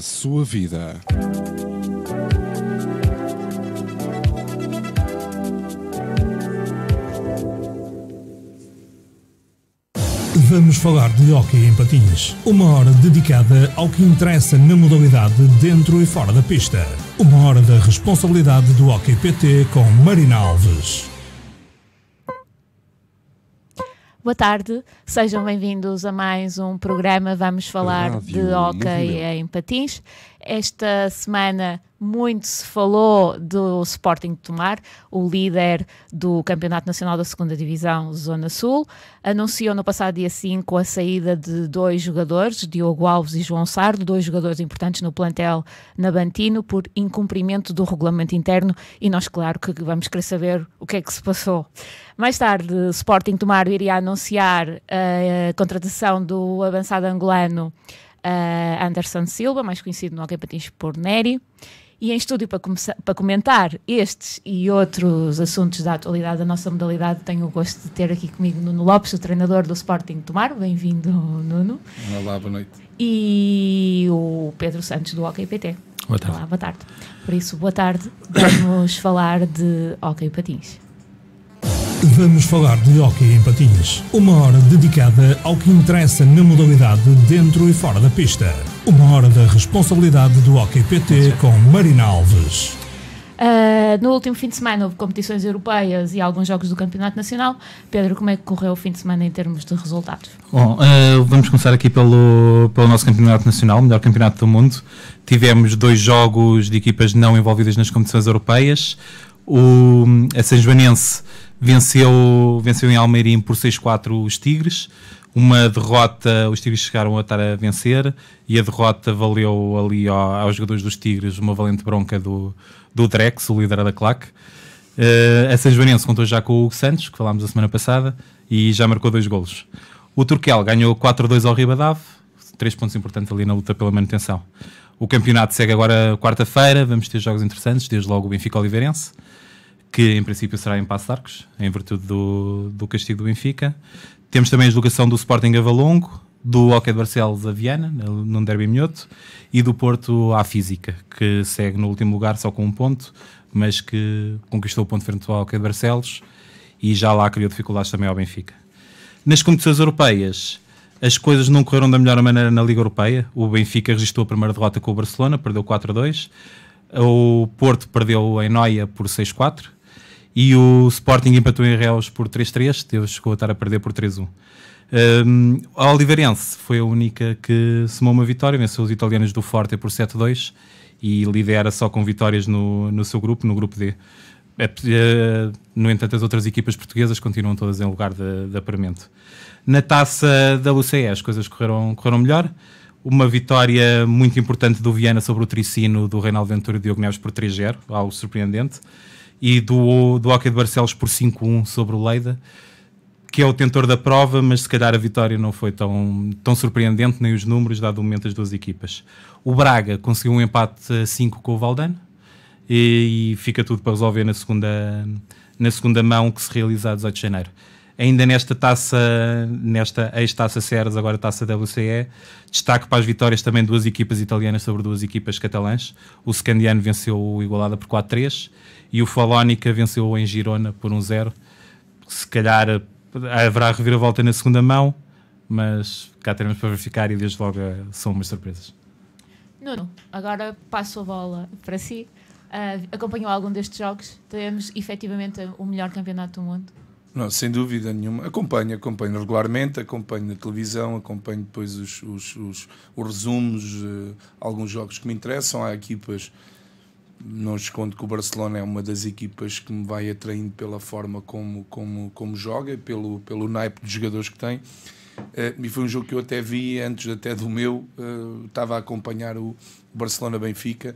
sua vida. Vamos falar de hóquei em patins. Uma hora dedicada ao que interessa na modalidade dentro e fora da pista. Uma hora da responsabilidade do Hockey PT com Marina Alves. Boa tarde, sejam bem-vindos a mais um programa. Vamos falar Rádio de hóquei em patins. Esta semana muito se falou do Sporting de Tomar, o líder do Campeonato Nacional da Segunda Divisão Zona Sul. Anunciou no passado dia 5 a saída de dois jogadores, Diogo Alves e João Sardo, dois jogadores importantes no plantel Nabantino, por incumprimento do regulamento interno. E nós, claro, que vamos querer saber o que é que se passou. Mais tarde, Sporting Tomar iria anunciar a contratação do avançado angolano uh, Anderson Silva, mais conhecido no Hockey Patins por Neri. E em estúdio para, começar- para comentar estes e outros assuntos da atualidade da nossa modalidade, tenho o gosto de ter aqui comigo Nuno Lopes, o treinador do Sporting Tomar. Bem-vindo, Nuno. Olá, boa noite. E o Pedro Santos do Hockey PT. Boa tarde. Olá, boa tarde. Por isso, boa tarde. Vamos falar de Hockey Patins. Vamos falar de hóquei em patins. Uma hora dedicada ao que interessa na modalidade dentro e fora da pista. Uma hora da responsabilidade do Hockey PT com Marina Alves. Uh, no último fim de semana houve competições europeias e alguns jogos do Campeonato Nacional. Pedro, como é que correu o fim de semana em termos de resultados? Bom, eh, vamos começar aqui pelo, pelo nosso campeonato nacional, o melhor campeonato do mundo. Tivemos dois jogos de equipas não envolvidas nas competições europeias. O, a São Joanense venceu, venceu em Almeirim por 6-4 os Tigres. Uma derrota, os Tigres chegaram a estar a vencer e a derrota valeu ali ao- aos jogadores dos Tigres uma valente bronca do, do Drex, o líder da claque. Uh, a São Joanense contou já com o Hugo Santos, que falámos a semana passada, e já marcou dois golos. O Turquel ganhou 4-2 ao Ribadave, três pontos importantes ali na luta pela manutenção. O campeonato segue agora quarta-feira, vamos ter jogos interessantes, desde logo o Benfica Oliveirense, que em princípio será em Passo de Arcos, em virtude do, do castigo do Benfica. Temos também a deslocação do Sporting a Valongo, do Hockey de Barcelos a Viana, num derby minhoto, e do Porto à Física, que segue no último lugar só com um ponto, mas que conquistou o ponto frente ao Hockey de Barcelos e já lá criou dificuldades também ao Benfica. Nas competições europeias, as coisas não correram da melhor maneira na Liga Europeia. O Benfica registrou a primeira derrota com o Barcelona, perdeu 4-2. O Porto perdeu em Noia por 6-4. E o Sporting empatou em Reus por 3-3. Teve, chegou a estar a perder por 3-1. Um, a Oliveirense foi a única que somou uma vitória, venceu os italianos do Forte por 7-2 e lidera só com vitórias no, no seu grupo, no grupo D. É, eh, no entanto, as outras equipas portuguesas continuam todas em lugar de, de apuramento. Na taça da UCE as coisas correram, correram melhor. Uma vitória muito importante do Viana sobre o Tricino do Reinaldo Ventura e Diogo Neves por 3-0, algo surpreendente. E do, do Hockey de Barcelos por 5-1 sobre o Leida, que é o tentor da prova, mas se calhar a vitória não foi tão, tão surpreendente, nem os números, dado o momento das duas equipas. O Braga conseguiu um empate a 5 com o Valdano e, e fica tudo para resolver na segunda, na segunda mão que se realiza a 18 de janeiro. Ainda nesta taça, nesta ex-taça Ceres, agora taça WCE, destaque para as vitórias também duas equipas italianas sobre duas equipas catalãs. O Scandiano venceu o Igualada por 4-3 e o Falónica venceu em Girona por 1-0 se calhar eh, haverá reviravolta na segunda mão, mas cá teremos para verificar e desde logo eh, são umas surpresas. Nuno, agora passo a bola para si. Ah, acompanhou algum destes jogos? Temos efetivamente o melhor campeonato do mundo? Não, sem dúvida nenhuma. Acompanho, acompanho regularmente, acompanho na televisão, acompanho depois os, os, os, os resumos, eh, alguns jogos que me interessam. Há equipas, não escondo que o Barcelona é uma das equipas que me vai atraindo pela forma como, como, como joga, pelo, pelo naipe de jogadores que tem. Eh, e foi um jogo que eu até vi antes até do meu, eh, estava a acompanhar o Barcelona-Benfica,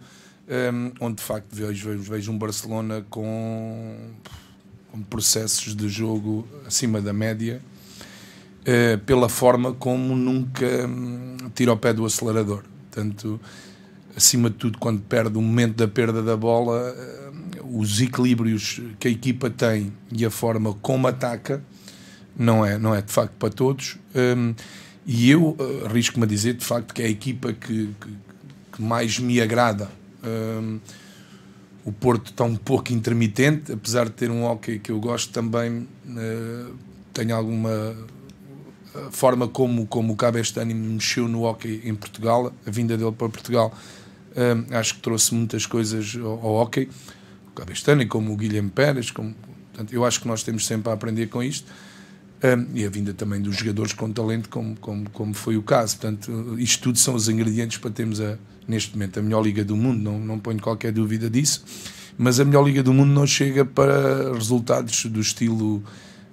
eh, onde de facto vejo, vejo, vejo um Barcelona com processos de jogo acima da média, eh, pela forma como nunca hum, tira o pé do acelerador. Portanto, acima de tudo, quando perde o momento da perda da bola, eh, os equilíbrios que a equipa tem e a forma como ataca não é, não é de facto para todos. Um, e eu uh, arrisco-me a dizer de facto que é a equipa que, que, que mais me agrada. O Porto está um pouco intermitente, apesar de ter um hockey que eu gosto também, uh, tem alguma forma como, como o Cabestani mexeu no hockey em Portugal, a vinda dele para Portugal, uh, acho que trouxe muitas coisas ao, ao hockey. O Cabestani, como o Guilherme Pérez, como, portanto, eu acho que nós temos sempre a aprender com isto. E a vinda também dos jogadores com talento, como, como, como foi o caso. Portanto, isto tudo são os ingredientes para termos, a, neste momento, a melhor Liga do Mundo, não, não ponho qualquer dúvida disso. Mas a melhor Liga do Mundo não chega para resultados do estilo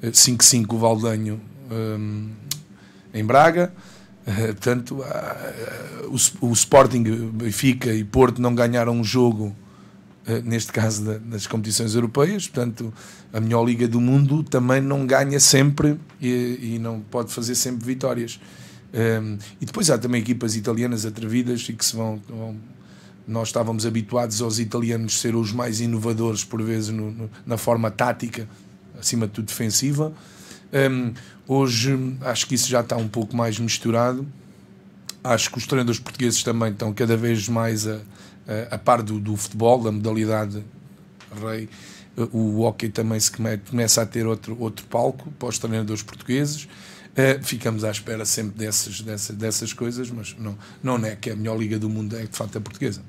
5-5 Valdanho um, em Braga. Uh, portanto, o, Sporting, Benfica e Porto não ganharam um jogo, neste caso da, das competições europeias. Portanto, a melhor liga do mundo também não ganha sempre e, e não pode fazer sempre vitórias. Um, e depois há também equipas italianas atrevidas e que se vão, vão nós estávamos habituados aos italianos ser os mais inovadores por vezes no, no, na forma tática, acima de tudo defensiva. Um, hoje acho que isso já está um pouco mais misturado. Acho que os treinadores portugueses também estão cada vez mais a, a, a par do, do futebol, da modalidade rei o hockey também se começa a ter outro, outro palco para os treinadores portugueses. Uh, ficamos à espera sempre dessas, dessas, dessas coisas, mas não, não é que a melhor liga do mundo é de facto a portuguesa.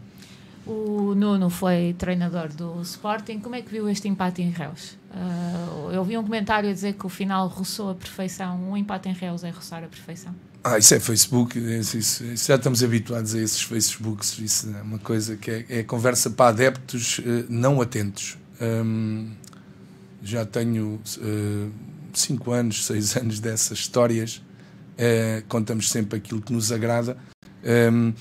O Nuno foi treinador do Sporting. Como é que viu este empate em Reus? Uh, eu vi um comentário a dizer que o final roçou a perfeição. Um empate em Reus é roçar a perfeição. Ah, isso é Facebook, isso, isso, isso, já estamos habituados a esses Facebooks. Isso é uma coisa que é, é conversa para adeptos uh, não atentos. Um, já tenho uh, cinco anos, seis anos dessas histórias. Uh, contamos sempre aquilo que nos agrada. Um,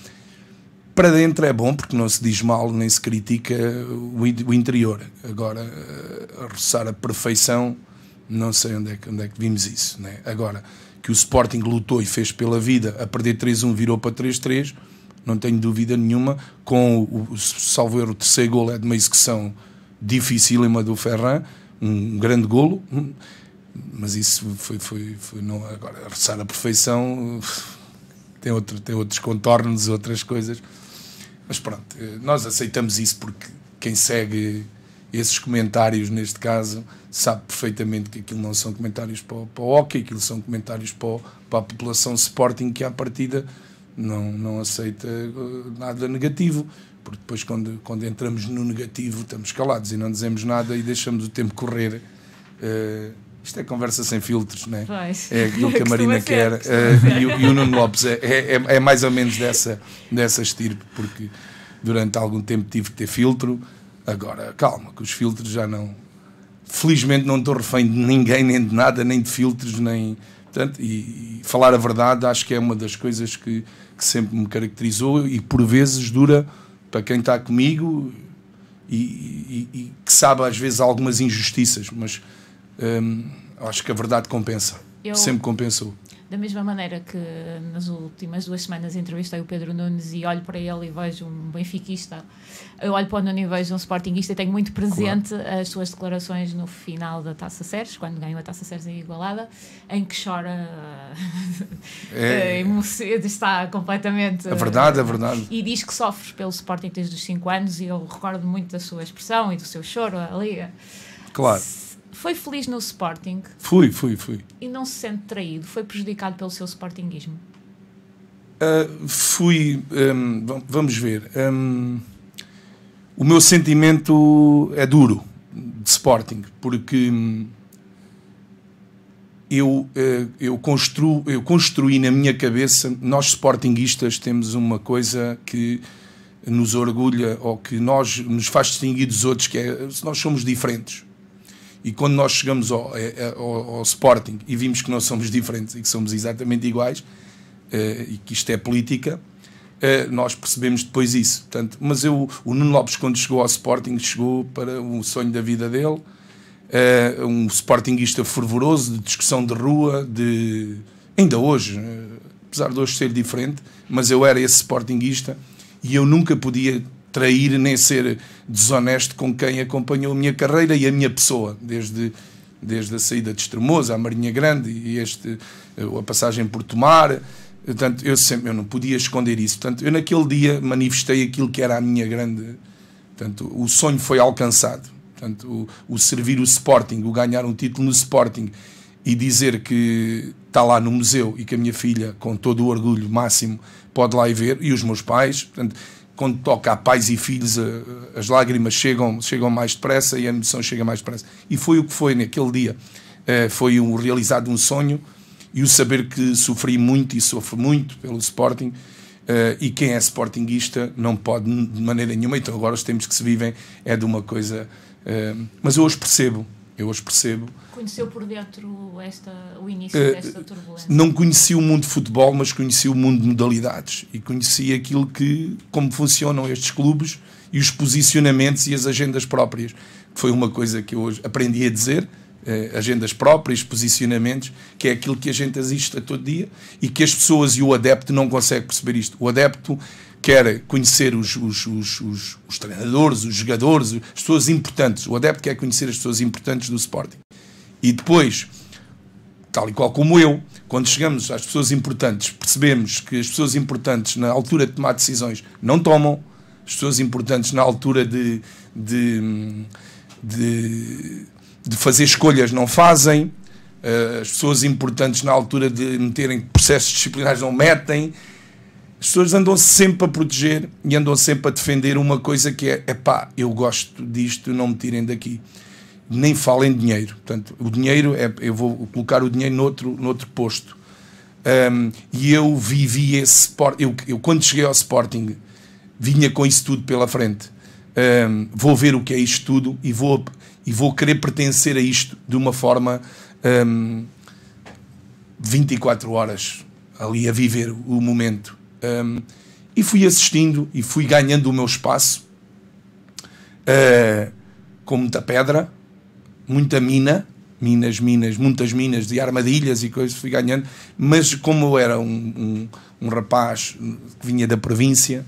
para dentro é bom porque não se diz mal nem se critica o, o interior. Agora, uh, a roçar a perfeição, não sei onde é que, onde é que vimos isso. Né? Agora, que o Sporting lutou e fez pela vida, a perder 3-1 virou para 3-3, não tenho dúvida nenhuma. Com o, salvo o terceiro gol é de uma execução dificílima do Ferran, um grande golo, mas isso foi, foi, foi não, agora, roçar a perfeição tem, outro, tem outros contornos, outras coisas. Mas pronto, nós aceitamos isso porque quem segue esses comentários, neste caso, sabe perfeitamente que aquilo não são comentários para, para o hockey, aquilo são comentários para, para a população Sporting que, à partida, não, não aceita nada negativo porque depois quando, quando entramos no negativo estamos calados e não dizemos nada e deixamos o tempo correr. Uh, isto é conversa sem filtros, né? é aquilo que a Marina quer. Uh, e, e, o Nuno Lopes é, é, é, é, mais ou menos dessa, dessa estirpe, porque durante algum tempo tive que ter filtro. Agora, calma, que os filtros já não. Felizmente não estou refém de ninguém, nem de nada, nem de filtros, nem. Portanto, e, e falar a verdade acho que é uma das coisas que, que sempre me caracterizou e por vezes dura para quem está comigo e, e, e, que sabe às vezes algumas injustiças, mas hum, acho que a verdade compensa. Eu, Sempre compensou. Da mesma maneira que nas últimas duas semanas entrevistei o Pedro Nunes e olho para ele e vejo um benfiquista, eu olho para o Nuno e vejo um sportinguista e tenho muito presente claro. as suas declarações no final da Taça Sérgio, quando ganhou a Taça Sérgio em Igualada, em que chora, é, está completamente... É verdade, é verdade. E diz que sofres pelo Sporting desde os 5 anos e eu recordo muito da sua expressão e do seu choro ali. Claro. Foi feliz no Sporting? Fui, fui, fui. E não se sente traído? Foi prejudicado pelo seu Sportinguismo? Uh, fui. Um, vamos ver. Um, o meu sentimento é duro de Sporting, porque hum, eu, uh, eu, construo, eu construí na minha cabeça, nós Sportinguistas temos uma coisa que nos orgulha ou que nós, nos faz distinguir dos outros, que é nós somos diferentes. E quando nós chegamos ao, é, é, ao, ao, Sporting e vimos que não somos diferentes e que somos exatamente iguais, uh, e que isto é política, uh, nós percebemos depois isso. Portanto, mas eu, o Nuno Lopes, quando chegou ao Sporting, chegou para um sonho da vida dele, uh, um Sportingista fervoroso, de discussão de rua, de. Ainda hoje, apesar de hoje ser diferente, mas eu era esse Sportingista e eu nunca podia trair nem ser desonesto com quem acompanhou a minha carreira e a minha pessoa, desde, desde a saída de Estremosa, a Marinha Grande e este, a passagem por Tomar. Portanto, eu, sempre, eu não podia esconder isso. Portanto, eu naquele dia manifestei aquilo que era a minha grande. Portanto, o sonho foi alcançado. Portanto, o, o servir o Sporting, o ganhar um título no Sporting e dizer que está lá no museu e que a minha filha, com todo o orgulho máximo, pode lá ir ver, e os meus pais. Portanto, quando toca a pais e filhos, as lágrimas chegam, chegam mais depressa e a emoção chega mais depressa. E foi o que foi naquele dia. Eh, foi um, realizado um sonho e o saber que sofri muito e sofro muito pelo Sporting. Uh, e quem é sportinguista não pode de maneira nenhuma, então agora os tempos que se vivem é de uma coisa. Mas eu hoje percebo, eu hoje percebo conheceu por dentro esta, o início uh, desta turbulência? Não conheci o mundo de futebol, mas conheci o mundo de modalidades e conheci aquilo que, como funcionam estes clubes e os posicionamentos e as agendas próprias. Foi uma coisa que eu hoje aprendi a dizer, uh, agendas próprias, posicionamentos, que é aquilo que a gente assiste a todo dia e que as pessoas e o adepto não conseguem perceber isto. O adepto quer conhecer os, os, os, os, treinadores, os jogadores, as pessoas importantes. O adepto quer conhecer as pessoas importantes do Sporting. E depois, tal e qual como eu, quando chegamos às pessoas importantes, percebemos que as pessoas importantes, na altura de tomar decisões, não tomam, as pessoas importantes, na altura de, de, de, de fazer escolhas, não fazem, eh, as pessoas importantes, na altura de meterem processos disciplinares, não metem. As pessoas andam -se sempre a proteger e andam sempre a defender uma coisa que é: pá, eu gosto disto, não me tirem daqui nem fala em dinheiro. Portanto, o dinheiro é, eu vou colocar o dinheiro noutro, noutro posto. Um, e eu vivi esse Sport. Eu, eu, quando cheguei ao Sporting, vinha com isso tudo pela frente. Um, vou ver o que é isto tudo e vou, e vou querer pertencer a isto de uma forma um, 24 horas ali a viver o momento. Um, e fui assistindo e fui ganhando o meu espaço uh, com muita pedra, muita mina, minas, minas, muitas minas de armadilhas e coisas, fui ganhando, mas como eu era um, um, um rapaz que vinha da província,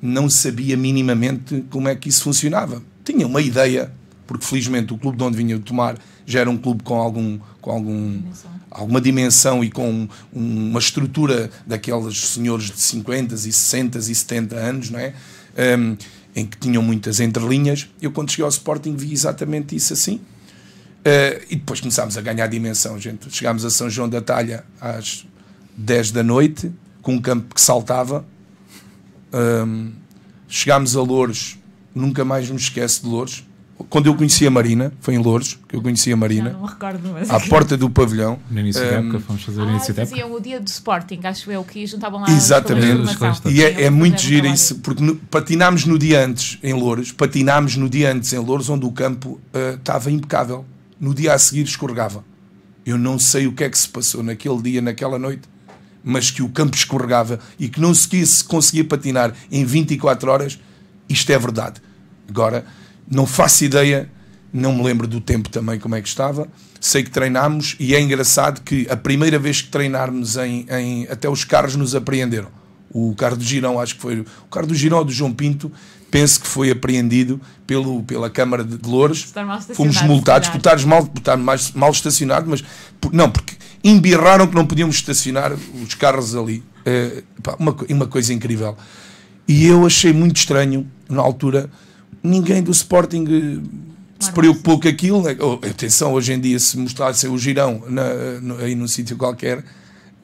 não sabia minimamente como é que isso funcionava. Tinha uma ideia, porque felizmente o clube de onde vinha tomar já era um clube com algum com algum. Alguma dimensão e com uma estrutura daqueles senhores de 50 e 60 e 70 anos, não é? Um, em que tinham muitas entrelinhas. Eu quando cheguei ao Sporting vi exatamente isso assim Uh, e depois começámos a ganhar dimensão, gente. Chegámos a São João da Talha às 10 da noite, com um campo que saltava. Um, chegámos a Louros, nunca mais me esqueço de Louros. Quando eu conheci a Marina, foi em Louros que eu conheci a Marina. não me recordo, mas... À porta do pavilhão. No início um, da época, fomos fazer o início da época. o dia do Sporting, acho eu, que juntavam lá Exatamente. E é, é muito giro isso, porque no, patinámos no dia antes em Louros, patinámos no dia antes em Louros, onde o campo uh, estava impecável no dia a seguir escorregava. Eu não sei o que é que se passou naquele dia, naquela noite, mas que o campo escorregava e que não se conseguia patinar em 24 horas, isto é verdade. Agora, não faço ideia, não me lembro do tempo também como é que estava. Sei que treinámos e é engraçado que a primeira vez que treinarmos em, em até os carros nos apreenderam. O carro do Girão, acho que foi o carro do Girão do João Pinto, penso que foi apreendido pelo, pela Câmara de Louros. Fomos multados por estar mal, por estar mais, mal estacionado, mas por, não, porque embirraram que não podíamos estacionar os carros ali. É, pá, uma, uma coisa incrível. E eu achei muito estranho, na altura, ninguém do Sporting eh, se preocupou com aquilo. Né? Oh, atenção, hoje em dia, se mostrasse o girão na, no, aí num sítio qualquer,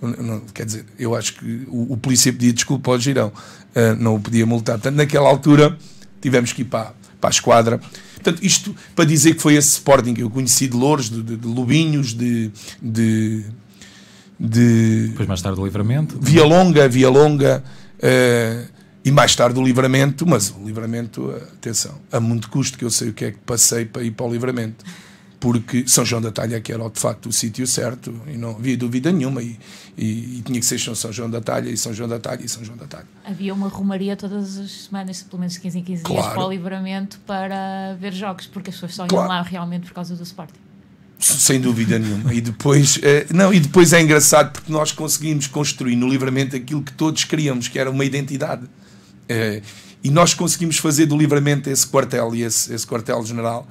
não, quer dizer, eu acho que o, o polícia pedia desculpa ao girão, uh, não o podia multar. Portanto, naquela altura tivemos que ir para, para a esquadra. Portanto, isto para dizer que foi esse Sporting que eu conheci de Louros, de, de, de Lubinhos, de, de, de. Depois mais tarde o Livramento. Via Longa, Via Longa. Uh, e mais tarde o livramento, mas o livramento, atenção, a muito custo que eu sei o que é que passei para ir para o livramento porque São João da Talha que era de facto o sítio certo e não havia dúvida nenhuma e, e, e, tinha que ser São João da Talha e São João da Talha e São João da Talha. Havia uma romaria todas as semanas, pelo menos 15 em 15 claro. dias para o livramento para ver jogos, porque as pessoas só claro. iam lá realmente por causa do Sporting. Sem dúvida nenhuma. E depois, eh, não, e depois é engraçado porque nós conseguimos construir no livramento aquilo que todos queríamos, que era uma identidade. Eh, E nós conseguimos fazer do livramento esse quartel e esse, esse quartel-general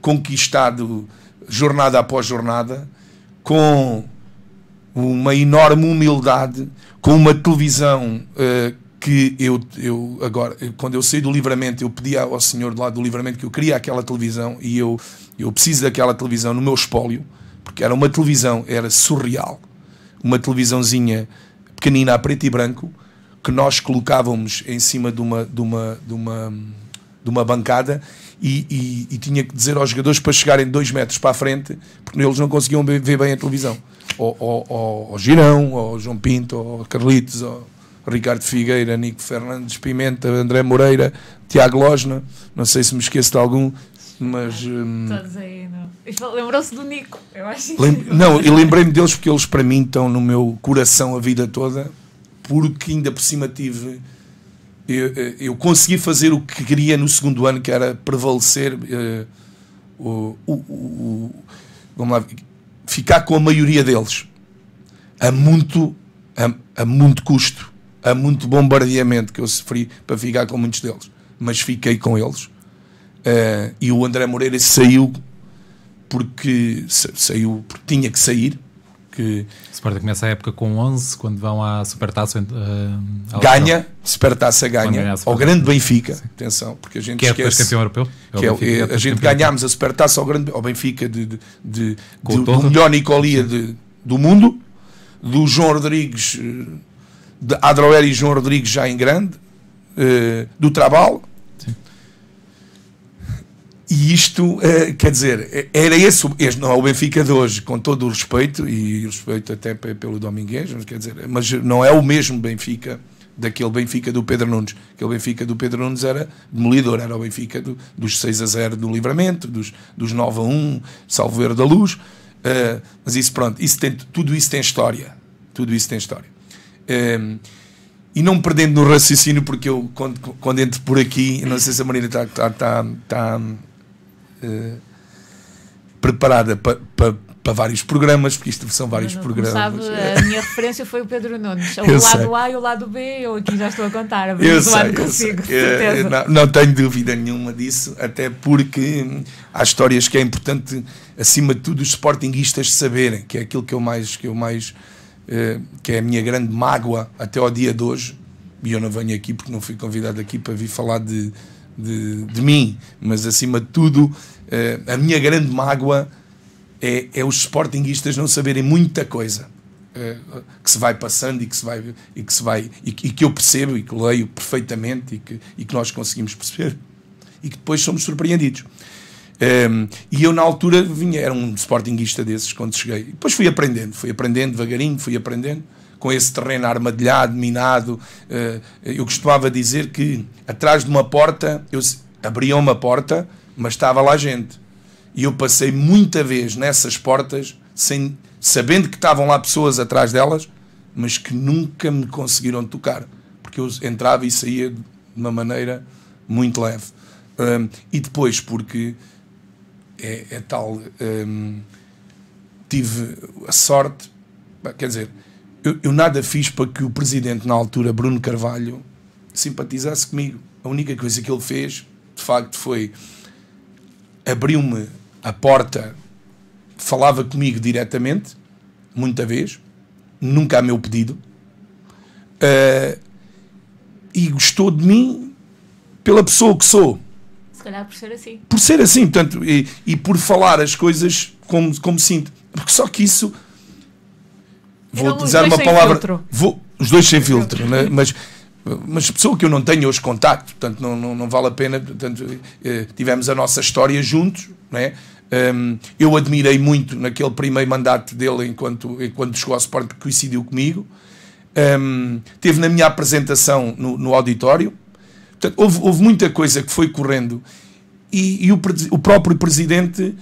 conquistado jornada após jornada, com uma enorme humildade, com uma televisão uh, que eu, eu agora, quando eu saí do livramento, eu pedi ao Senhor do lado do livramento que eu queria aquela televisão e eu, eu preciso daquela televisão no meu espólio, porque era uma televisão, era surreal, uma televisãozinha pequenina a preto e branco, que nós colocávamos em cima de uma, de uma, de uma, de uma bancada e, e, e, tinha que dizer aos jogadores para chegarem dois metros para a frente, porque eles não conseguiam ver bem a televisão. Ao, Girão, ao João Pinto, ao Carlitos, ao Ricardo Figueira, Nico Fernandes Pimenta, André Moreira, Tiago Losna, não sei se me esqueço de algum, mas. Hum, Todos aí, não. Lembrou-se do Nico, eu acho. Lem não, e lembrei-me deles porque eles para mim estão no meu coração a vida toda, porque ainda por cima tive. Eu, eu consegui fazer o que queria no segundo ano, que era prevalecer uh, o, o, o, vamos lá, ficar com a maioria deles a muito, a, a muito custo a muito bombardeamento que eu sofri para ficar com muitos deles, mas fiquei com eles. Uh, e o André Moreira saiu porque saiu porque tinha que sair. Que o Sporting começa a época com 11, quando vão à Supertaça. Uh, ganha, Supertaça ganha, ao grande Benfica. Sim. Atenção, porque a gente que é esquece. campeão europeu? É que é, Benfica, é, a gente ganhámos a Supertaça ao, grande, ao Benfica de, de, de, de do melhor Nicolia de, do mundo, do João Rodrigues eh, de Adroer e João Rodrigues já em grande, uh, do Trabal. E isto, uh, quer dizer, era esse, este não é o Benfica de hoje, com todo o respeito, e respeito até pelo Domingues, mas, quer dizer, mas não é o mesmo Benfica daquele Benfica do Pedro Nunes. Aquele Benfica do Pedro Nunes era demolidor, era o Benfica do, dos 6 a 0 do Livramento, dos, dos 9 a 1, Salveiro da Luz. Uh, mas isso, pronto, isso tem, tudo isso tem história. Tudo isso tem história. Um, e não perdendo no raciocínio, porque eu, quando, quando entro por aqui, não sei se a Marina está tá, tá, tá preparada para pa, pa vários programas, porque isto são vários não, programas. Sabe, a minha referência foi o Pedro Nunes. O eu lado sei. A e o lado B, eu aqui já estou a contar. A eu sei, eu consigo, sei. Não, não tenho dúvida nenhuma disso, até porque há histórias que é importante, acima de tudo, os sportinguistas saberem, que é aquilo que eu mais. Que eu mais eh, que é a minha grande mágoa até ao dia de hoje, e eu não venho aqui porque não fui convidado aqui para vir falar de, de, de mim, mas acima de tudo, eh, a minha grande mágoa é, é os sportinguistas não saberem muita coisa. Eh, que se vai passando e que se vai e que se vai e que, e que eu percebo e que leio perfeitamente e que, e que nós conseguimos perceber e que depois somos surpreendidos um, e eu, na altura, vinha, era um sportinguista desses quando cheguei. E depois fui aprendendo, fui aprendendo devagarinho, fui aprendendo com esse terreno armadilhado, minado. Uh, eu costumava dizer que atrás de uma porta, eu abria uma porta, mas estava lá gente. E eu passei muita vez nessas portas, sem, sabendo que estavam lá pessoas atrás delas, mas que nunca me conseguiram tocar, porque eu entrava e saía de uma maneira muito leve. Um, e depois, porque é, é tal. Hum, tive a sorte, quer dizer, eu, eu, nada fiz para que o presidente, na altura, Bruno Carvalho, simpatizasse comigo. A única coisa que ele fez, de facto, foi abriu-me a porta, falava comigo diretamente, muita vez, nunca a meu pedido, uh, e gostou de mim pela pessoa que sou calhar por ser assim. Por ser assim, portanto, e, e por falar as coisas como, como sinto. Porque só que isso. Vou utilizar uma palavra. Vou, os dois sem filtro, né? mas mas pessoa que eu não tenho hoje contacto, portanto não, não, não vale a pena. Portanto, eh, tivemos a nossa história juntos, né? Um, eu admirei muito naquele primeiro mandato dele enquanto, enquanto chegou ao Sport, que coincidiu comigo. Um, teve na minha apresentação no, no auditório, Portanto, houve, houve muita coisa que foi correndo e, e o, o, próprio presidente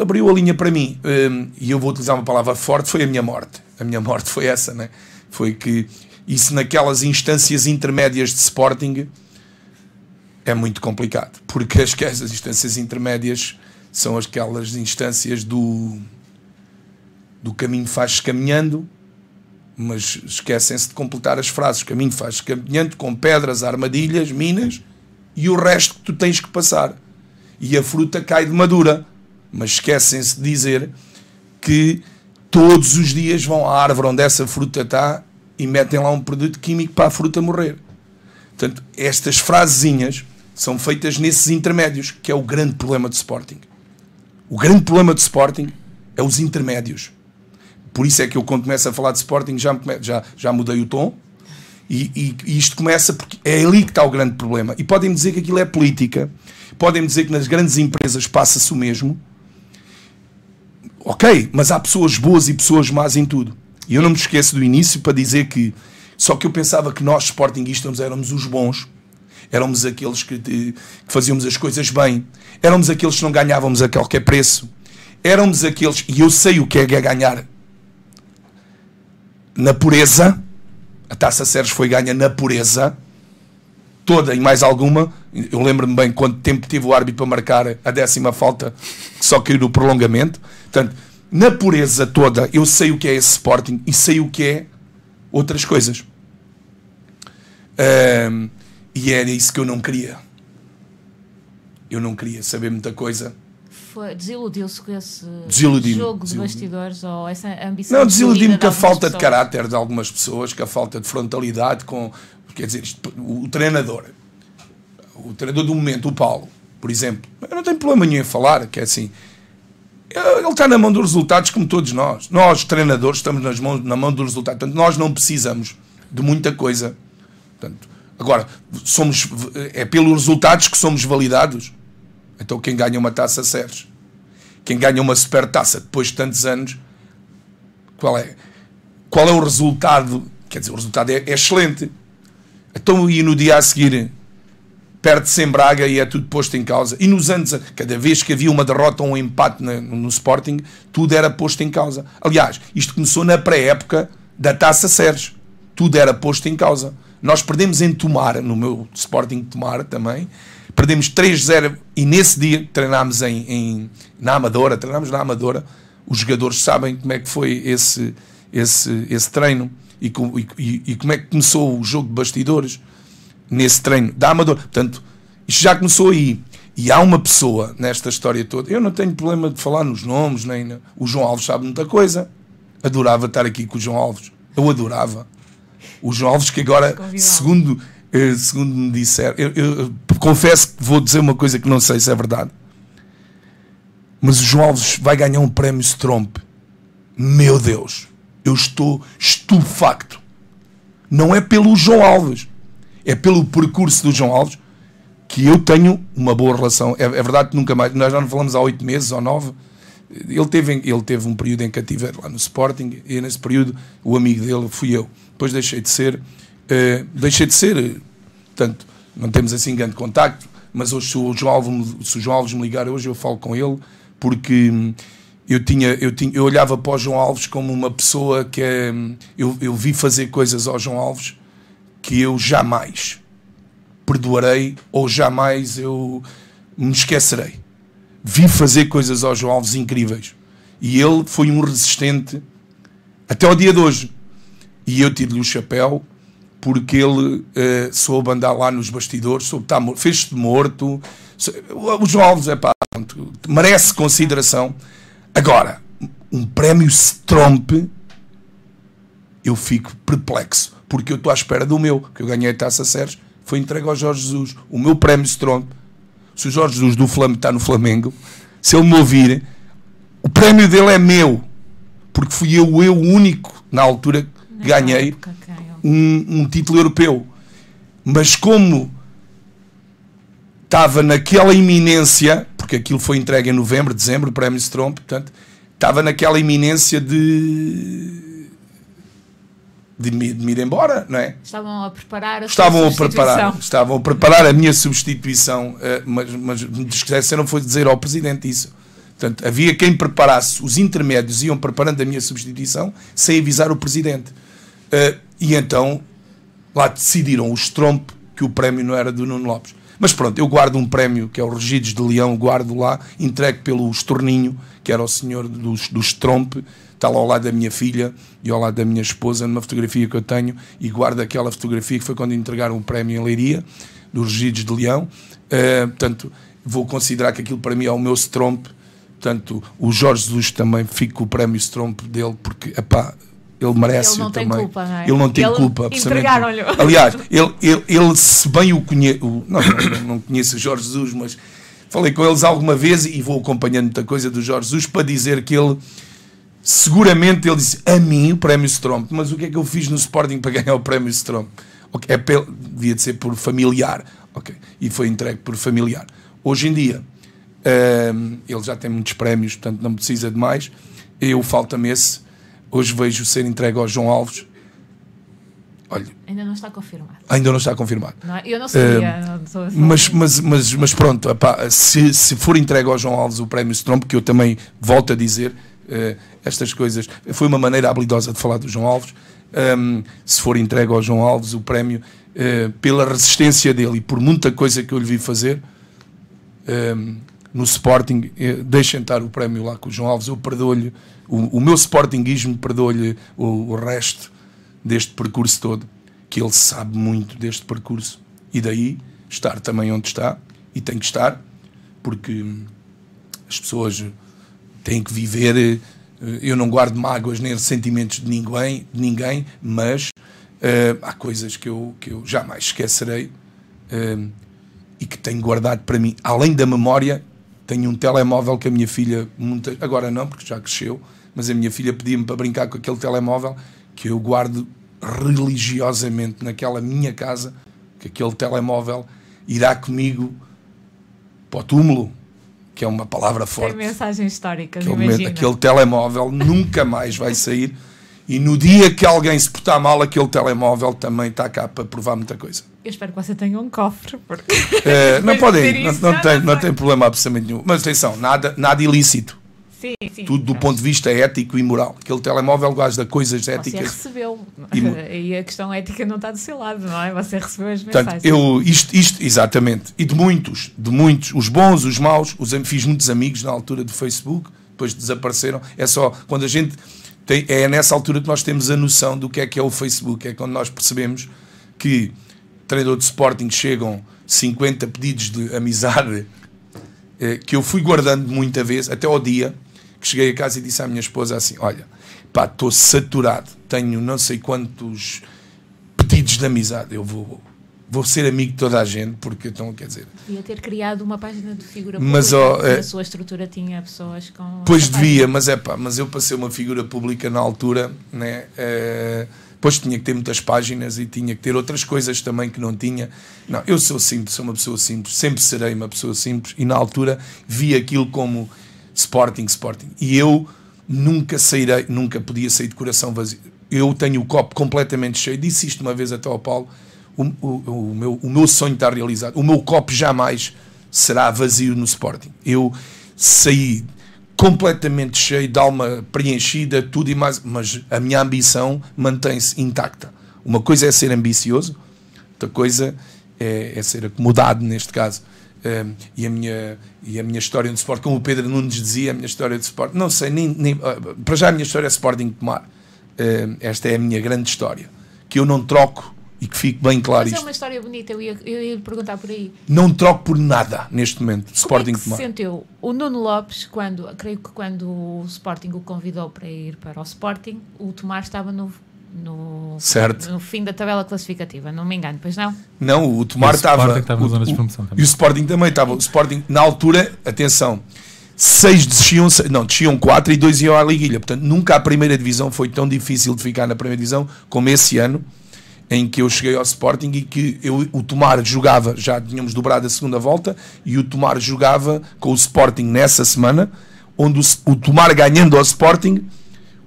abriu a linha para mim. Um, e eu vou utilizar uma palavra forte: foi a minha morte. A minha morte foi essa, né? Foi que isso naquelas instâncias intermédias de Sporting é muito complicado, porque as, as instâncias intermédias são aquelas instâncias do, do caminho faz caminhando mas esquecem-se de completar as frases. Caminho faz caminhando com pedras, armadilhas, minas e o resto que tu tens que passar. E a fruta cai de madura. Mas esquecem-se de dizer que todos os dias vão à árvore onde essa fruta está e metem lá um produto químico para a fruta morrer. Portanto, estas frasezinhas são feitas nesses intermédios, que é o grande problema do Sporting. O grande problema do Sporting é os intermédios. Por isso é que eu, quando começo a falar de Sporting, já, já, já mudei o tom. E, e, e isto começa porque é ali que está o grande problema. E podem dizer que aquilo é política, podem dizer que nas grandes empresas passa-se o mesmo. Ok, mas há pessoas boas e pessoas más em tudo. E eu não me esqueço do início para dizer que só que eu pensava que nós, Sportingistas, éramos os bons. Éramos aqueles que, que fazíamos as coisas bem. Éramos aqueles que não ganhávamos a qualquer preço. Éramos aqueles, e eu sei o que é ganhar na pureza. A taça Sérgio foi ganha na pureza. Toda e mais alguma. Eu lembro-me bem quanto tempo teve o árbitro para marcar a décima falta, que só caiu no prolongamento. Portanto, na pureza toda, eu sei o que é esse Sporting e sei o que é outras coisas. Um, e era isso que eu não queria. Eu não queria saber muita coisa. Desiludiu-se com esse desiludi jogo de bastidores ou essa ambição? Não, desiludi-me com a falta pessoas. de caráter de algumas pessoas, com a falta de frontalidade com. Quer dizer, isto, o, o treinador, o treinador do momento, o Paulo, por exemplo, eu não tenho problema nenhum em falar, que é assim. Ele está na mão dos resultados, como todos nós. Nós, treinadores, estamos nas mãos, na mão dos resultados. Portanto, nós não precisamos de muita coisa. Portanto, agora, somos, é pelos resultados que somos validados. Então, quem ganha uma taça Sérgio, quem ganha uma super taça depois de tantos anos, qual é? Qual é o resultado? Quer dizer, o resultado é, é excelente. Então, e no dia a seguir, perde-se em Braga e é tudo posto em causa. E nos anos, cada vez que havia uma derrota ou um empate no, no Sporting, tudo era posto em causa. Aliás, isto começou na pré-época da Taça Sérgio. Tudo era posto em causa. Nós perdemos em Tomar, no meu Sporting Tomar também, perdemos 3-0 e nesse dia treinámos em, em, na Amadora, treinámos na Amadora. Os jogadores sabem como é que foi esse, esse, esse treino e, e, e como é que começou o jogo de bastidores nesse treino da Amadora. Portanto, isto já começou aí. E há uma pessoa nesta história toda. Eu não tenho problema de falar nos nomes, nem. O João Alves sabe muita coisa. Adorava estar aqui com o João Alves. Eu adorava. O João Alves, que agora, segundo, eh, segundo me disseram, eu, eu, eu, confesso que vou dizer uma coisa que não sei se é verdade. Mas o João Alves vai ganhar um prémio Stromp. Meu Deus, eu estou estupefacto. Não é pelo João Alves é pelo percurso do João Alves que eu tenho uma boa relação. É, é verdade que nunca mais, nós já não falamos há oito meses ou nove. Ele teve, ele teve um período em cativeiro lá no Sporting e nesse período o amigo dele fui eu. Depois deixei de ser, uh, deixei de ser, portanto, não temos assim grande contacto, mas hoje se o João Alves, se o João Alves me ligar hoje eu falo com ele porque eu tinha, eu tinha, eu olhava para o João Alves como uma pessoa que é, eu, eu vi fazer coisas ao João Alves que eu jamais perdoarei ou jamais eu me esquecerei. Vi fazer coisas ao João Alves incríveis. E ele foi um resistente até ao dia de hoje. E eu tiro-lhe o chapéu porque ele uh, soube andar lá nos bastidores, soube estar fez-se de morto. O João Alves é pá, merece consideração. Agora, um prémio Stromp, eu fico perplexo porque eu estou à espera do meu, que eu ganhei a taça Sérgio, foi entregue ao Jorge Jesus. O meu prémio Strong, se o Jorge Jesus do Flamengo está no Flamengo, se ele me ouvir, o prémio dele é meu, porque fui eu, eu único, na altura, que ganhei um, um título europeu. Mas como estava naquela iminência, porque aquilo foi entregue em novembro, dezembro, o prémio Strong, portanto, estava naquela iminência de de me, de me, ir embora, não é? Estavam a preparar a estavam a preparar, estavam a preparar a minha substituição, eh, mas, mas se não foi dizer ao presidente isso. Portanto, havia quem preparasse, os intermédios iam preparando a minha substituição sem avisar o presidente. Eh, e então lá decidiram os Trump que o prémio não era do Nuno Lopes. Mas pronto, eu guardo um prémio que é o Regidos de Leão, guardo lá, entregue pelo Estorninho, que era o senhor dos, dos Tromp, está lá ao lado da minha filha e ao lado da minha esposa, numa fotografia que eu tenho, e guardo aquela fotografia que foi quando entregaram o prémio em Leiria. dos Regidos de Leão. Uh, portanto, vou considerar que aquilo para mim é o meu Stromp. Portanto, o Jorge Jesus também fica com o prémio Stromp dele, porque, epá, ele merece ele não tem também. Culpa, não é? Ele não tem ele culpa. Entregaram-lhe. Aliás, ele, ele, ele, se bem o conhece, não, não, não conheço o Jorge Jesus, mas falei com eles alguma vez e vou acompanhando muita coisa do Jorge Jesus para dizer que ele seguramente ele disse a mim o prémio Stromp, mas o que é que eu fiz no Sporting para ganhar o prémio Stromp? Okay, é pel, devia de ser por familiar, ok, e foi entregue por familiar. Hoje em dia um, ele já tem muitos prémios, portanto não precisa de mais. Eu falta-me esse. Hoje vejo ser entregue ao João Alves. Olha, ainda não está confirmado. Ainda não está confirmado. Não, é? eu não sabia. Uh, não mas, mas, mas, mas pronto, se, se for entregue ao João Alves o prémio Stromp, que eu também volto a dizer, estas coisas. Foi uma maneira habilidosa de falar do João Alves. Um, se for entregue ao João Alves o prémio, uh, pela resistência dele e por muita coisa que eu lhe vi fazer um, no Sporting, uh, deixem estar o prémio lá com o João Alves. Eu perdoo-lhe, o, o, meu Sportingismo perdoou-lhe o, o resto deste percurso todo, que ele sabe muito deste percurso e daí estar também onde está e tem que estar, porque as pessoas têm que viver eh, eu não guardo mágoas nem ressentimentos de ninguém, de ninguém mas uh, há coisas que eu, que eu jamais esquecerei uh, e que tenho guardado para mim. Além da memória, tenho um telemóvel que a minha filha, muita, agora não, porque já cresceu, mas a minha filha pedia-me para brincar com aquele telemóvel que eu guardo religiosamente naquela minha casa, que aquele telemóvel irá comigo para o túmulo que é uma palavra forte. Tem mensagens históricas, aquele, imagina. aquele telemóvel nunca mais vai sair. E no dia que alguém se portar mal, aquele telemóvel também está cá para provar muita coisa. Eu espero que você tenha um cofre. Porque... É, não pode ir, não, não, tem, não tem problema absolutamente nenhum. Mas atenção, nada, nada ilícito. Sim, sim, Tudo do ponto de vista ético e moral. Aquele telemóvel gosta de coisas éticas. Você recebeu. E, e, a questão ética não está do seu lado, não é? Você recebeu as Portanto, mensagens. Eu, isto, isto, exatamente. E de muitos, de muitos, os bons, os maus, os, fiz muitos amigos na altura do Facebook, depois desapareceram. É só quando a gente. Tem, é nessa altura que nós temos a noção do que é que é o Facebook. É quando nós percebemos que treinador de Sporting chegam 50 pedidos de amizade eh, que eu fui guardando muita vez, até ao dia que cheguei a casa e disse à minha esposa assim: Olha, pá, estou saturado, tenho não sei quantos pedidos de amizade, eu vou, vou ser amigo de toda a gente, porque então, quer dizer. Devia ter criado uma página de figura pública, mas, oh, é, a sua estrutura tinha pessoas com. Pois devia, mas é pá, mas eu passei uma figura pública na altura, né? É, Depois tinha que ter muitas páginas e tinha que ter outras coisas também que não tinha. Não, eu sou simples, sou uma pessoa simples, sempre serei uma pessoa simples e na altura vi aquilo como Sporting, Sporting. E eu nunca sairei, nunca podia sair de coração vazio. Eu tenho o copo completamente cheio. Disse isto uma vez até ao Paulo. O, o, o, meu, o meu sonho está realizado. O meu copo jamais será vazio no Sporting. Eu saí completamente cheio, de alma preenchida, tudo e mais, mas a minha ambição mantém-se intacta. Uma coisa é ser ambicioso, outra coisa é, é ser acomodado, neste caso. Um, e, a minha, e a minha história no Sport, como o Pedro Nunes dizia, a minha história de Sport, não sei, nem, nem, uh, para já a minha história é Sporting Tomar. Uh, esta é a minha grande história, que eu não troco e que fique bem claro Mas isto. é uma história bonita, eu ia, eu ia perguntar por aí. Não troco por nada neste momento, Como Sporting é que Tomar. se sentiu o Nuno Lopes, quando, creio que quando o Sporting o convidou para ir para o Sporting, o Tomar estava no no, certo. no fim da tabela classificativa, não me engano, pois não? Não, o Tomar estava. E o Sporting também estava. O Sporting, na altura, atenção, seis desciam, não, desciam quatro e dois iam à liguilha. Portanto, nunca a primeira divisão foi tão difícil de ficar na primeira divisão como esse ano em que eu cheguei ao Sporting e que eu, o Tomar jogava, já tínhamos dobrado a segunda volta, e o Tomar jogava com o Sporting nessa semana, onde o, o Tomar ganhando ao Sporting,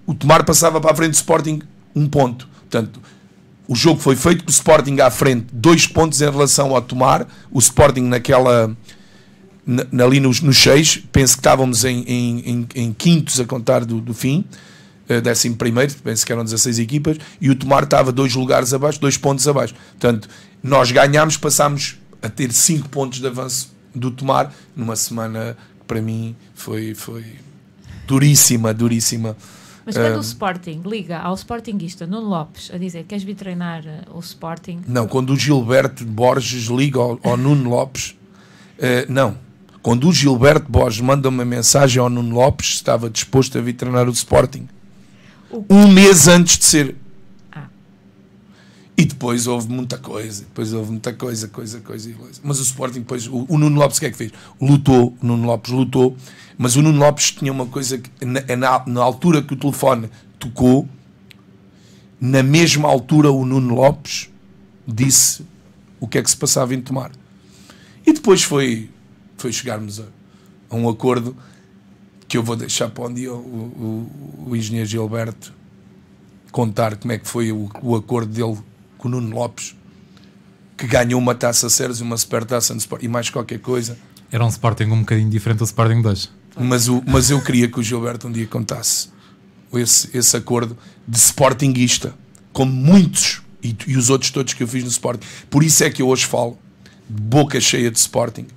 o Tomar passava para a frente do Sporting um ponto. Portanto, o jogo foi feito com o Sporting à frente, dois pontos em relação ao Tomar. O Sporting naquela. Na, ali nos, nos seis, penso que estávamos em, em, em, em quintos a contar do, do fim, uh, décimo primeiro, penso que eram 16 equipas, e o Tomar estava dois lugares abaixo, dois pontos abaixo. Portanto, nós ganhámos, passámos a ter cinco pontos de avanço do Tomar numa semana que para mim foi, foi duríssima, duríssima Mas quando Ah, o Sporting liga ao Sportingista Nuno Lopes a dizer queres vir treinar eh, o Sporting, Não, quando o Gilberto Borges liga ao, ao Nuno Lopes, eh, não. Quando o Gilberto Borges manda uma mensagem ao Nuno Lopes, estava disposto a vir treinar o Sporting. O- Um mês antes de ser. E depois houve muita coisa, depois houve muita coisa, coisa, coisa coisa. Mas o Sporting depois, o, o Nuno Lopes o que é que fez? Lutou, o Nuno Lopes lutou, mas o Nuno Lopes tinha uma coisa que na, na, na altura que o telefone tocou, na mesma altura o Nuno Lopes disse o que é que se passava em tomar. E depois foi, foi chegarmos a, a um acordo que eu vou deixar para um dia o, o, o engenheiro Gilberto contar como é que foi o, o acordo dele com o Nuno Lopes, que ganhou uma taça Ceres e uma supertaça no Sport, e mais qualquer coisa. Era um Sporting um bocadinho diferente do Sporting de hoje. Mas, o, mas eu queria que o Gilberto um dia contasse esse, esse acordo de Sportingista, como muitos e, e os outros todos que eu fiz no Sporting. Por isso é que eu hoje falo de boca cheia de Sporting,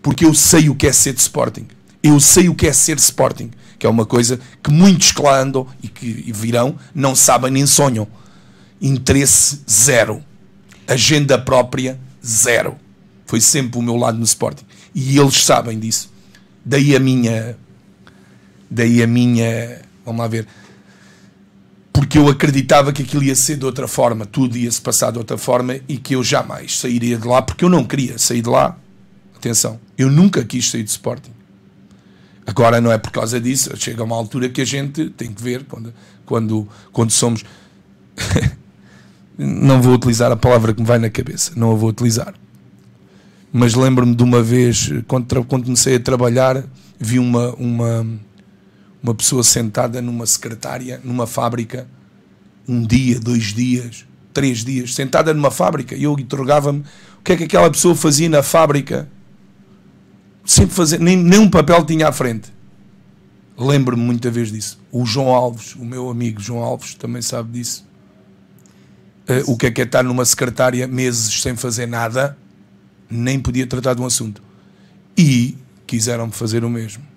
porque eu sei o que é ser de Sporting. Eu sei o que é ser Sporting, que é uma coisa que muitos que lá andam e que e virão não sabem nem sonham. Interesse zero. Agenda própria zero. Foi sempre o meu lado no Sporting. E eles sabem disso. Daí a minha. Daí a minha. Vamos lá ver. Porque eu acreditava que aquilo ia ser de outra forma, tudo ia se passar de outra forma e que eu jamais sairia de lá, porque eu não queria sair de lá. Atenção, eu nunca quis sair de Sporting. Agora não é por causa disso, chega uma altura que a gente tem que ver quando, quando, quando somos. não vou utilizar a palavra que me vai na cabeça, não a vou utilizar. Mas lembro-me de uma vez, quando, quando comecei a trabalhar, vi uma, uma, uma pessoa sentada numa secretária, numa fábrica, um dia, dois dias, três dias, sentada numa fábrica, e eu interrogava-me o que é que aquela pessoa fazia na fábrica, sempre fazer, nem, nem um papel tinha à frente. Lembro-me muita vez disso. O João Alves, o meu amigo João Alves, também sabe disso. Eh, o que é que é estar numa secretária meses sem fazer nada, nem podia tratar de um assunto. E quiseram-me fazer o mesmo.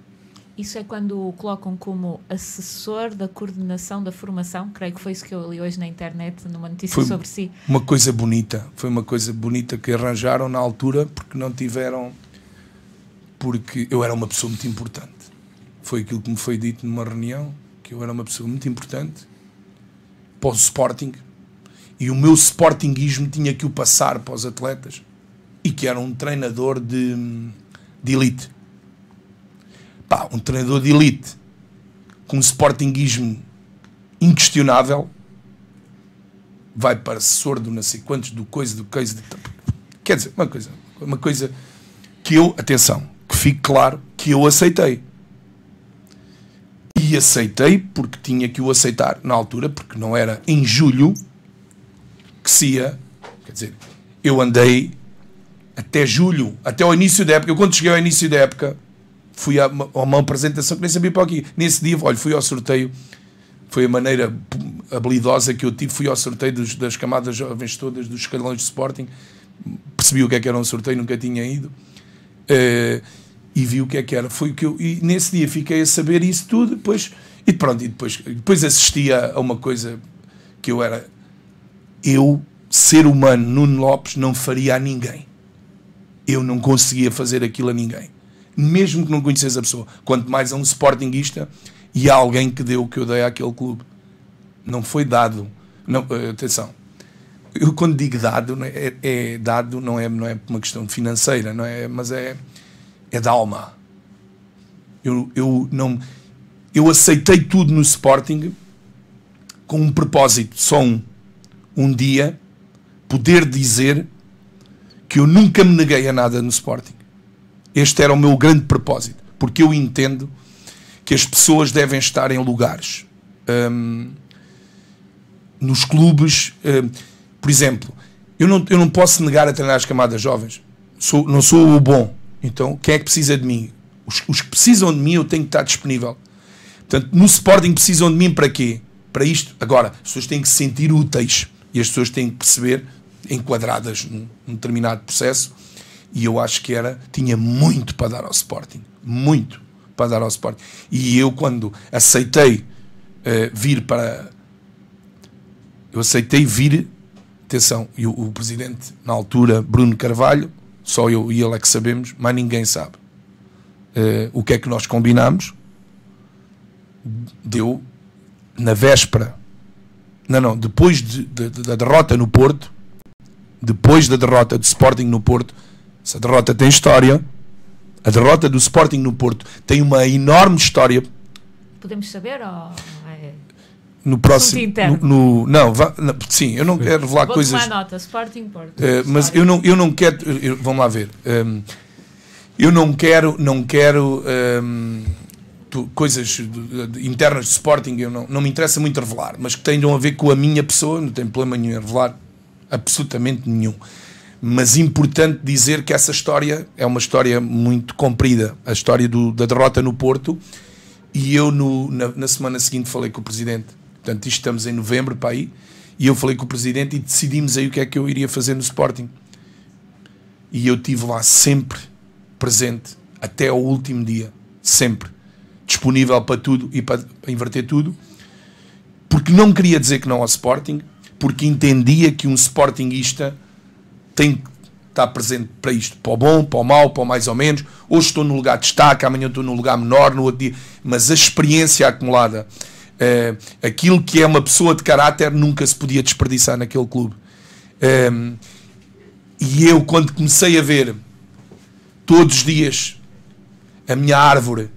isso é quando o colocam como assessor da coordenação da formação, creio que foi isso que eu li hoje na internet, numa notícia Foi- sobre si. Uma coisa bonita, foi uma coisa bonita que arranjaram na altura porque não tiveram. Porque eu era uma pessoa muito importante. Foi aquilo que me foi dito numa reunião, que eu era uma pessoa muito importante para o Sporting e o meu Sportinguismo tinha que o passar para os atletas e que era um treinador de, de elite. Pá, um treinador de elite com um Sportinguismo inquestionável vai para sordo, não sei quantos, do coisa, do coisa. De... Quer dizer, uma coisa, uma coisa que eu, atenção, que fique claro que eu aceitei. E aceitei porque tinha que o aceitar na altura, porque não era em julho que se ia. Quer dizer, eu andei até julho, até ao início da época. Eu, quando cheguei ao início da época, fui a uma, a uma apresentação que nem sabia para aqui. Nesse dia, olha, fui ao sorteio foi a maneira p- habilidosa que eu tive. Fui ao sorteio dos- das camadas jovens todas, dos escalões de Sporting. Percebi o que é que era um sorteio, nunca tinha ido. Eh, e vi o que é que era. Foi o que eu, e nesse dia fiquei a saber isso tudo. Depois, e pronto, e depois, depois assisti a uma coisa que eu era. Eu, ser humano, Nuno Lopes, não faria a ninguém. Eu não conseguia fazer aquilo a ninguém. Mesmo que não conhecesse a pessoa. Quanto mais a um sportinguista e a alguém que deu o que eu dei àquele clube. Não foi dado. Não, eh, atenção. Eu quando digo dado, não é, é dado não é, não é uma questão financeira, não é, mas é, é da alma. Eu, eu, não, eu aceitei tudo no Sporting com um propósito, só um. Um dia poder dizer que eu nunca me neguei a nada no Sporting. Este era o meu grande propósito, porque eu entendo que as pessoas devem estar em lugares. hum, nos clubes, hum, por exemplo, eu não, eu não posso negar a treinar as camadas jovens. Sou, não sou o bom. Então, quem é que precisa de mim? Os, os que precisam de mim, eu tenho que estar disponível. Portanto, no Sporting precisam de mim para quê? Para isto. Agora, as pessoas têm que se sentir úteis e as pessoas têm que perceber, enquadradas num, num determinado processo. E eu acho que era, tinha muito para dar ao Sporting. Muito para dar ao Sporting. E eu, quando aceitei uh, vir para. Eu aceitei vir. Atenção, e o, o presidente, na altura, Bruno Carvalho, só eu e ele é que sabemos, mas ninguém sabe. Uh, o que é que nós combinámos? Deu na véspera, não, não, depois de, de, de, da derrota no Porto, depois da derrota do Sporting no Porto, essa derrota tem história. A derrota do Sporting no Porto tem uma enorme história. Podemos saber ou é... No próximo. No, no, não, vá, não, sim, eu não quero revelar Vou coisas. tomar nota, Sporting Porto. Uh, mas eu não, eu não quero. Eu, vamos lá ver. Um, eu não quero. Não quero um, tu, coisas internas de Sporting, eu não, não me interessa muito revelar, mas que tenham a ver com a minha pessoa, não tenho problema nenhum em revelar absolutamente nenhum. Mas importante dizer que essa história é uma história muito comprida, a história do, da derrota no Porto. E eu, no, na, na, semana seguinte, falei com o presidente. Portanto, isto estamos em novembro para aí. E eu falei com o presidente e decidimos aí o que é que eu iria fazer no Sporting. E eu tive lá sempre presente, até ao último dia. Sempre. Disponível para tudo e para, inverter tudo. Porque não queria dizer que não ao Sporting, porque entendia que um Sportingista tem que estar presente para isto, para o bom, para o mau, para o mais ou menos. Hoje estou no lugar de destaque, amanhã estou no lugar menor, no outro dia. Mas a experiência acumulada, uh, aquilo que é uma pessoa de caráter, nunca se podia desperdiçar naquele clube. Ehm, e eu, quando comecei a ver todos os dias a minha árvore,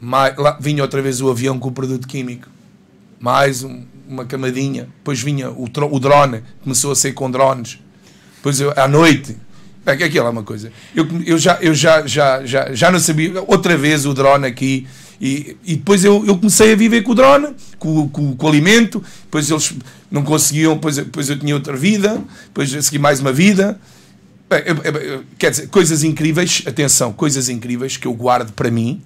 mais, lá, vinha outra vez o avião com o produto químico, mais um, uma camadinha, depois vinha o, o drone, começou a ser com drones, depois eu, à noite, é aquilo é uma coisa. Eu, eu, já, eu já, já, já, já não sabia, outra vez o drone aqui, e, e depois eu, eu comecei a viver com o drone, com, com, com o alimento, depois eles não conseguiam, depois, depois eu tinha outra vida, depois eu segui mais uma vida. Bem, eu, eu, quer dizer, coisas incríveis, atenção, coisas incríveis que eu guardo para mim,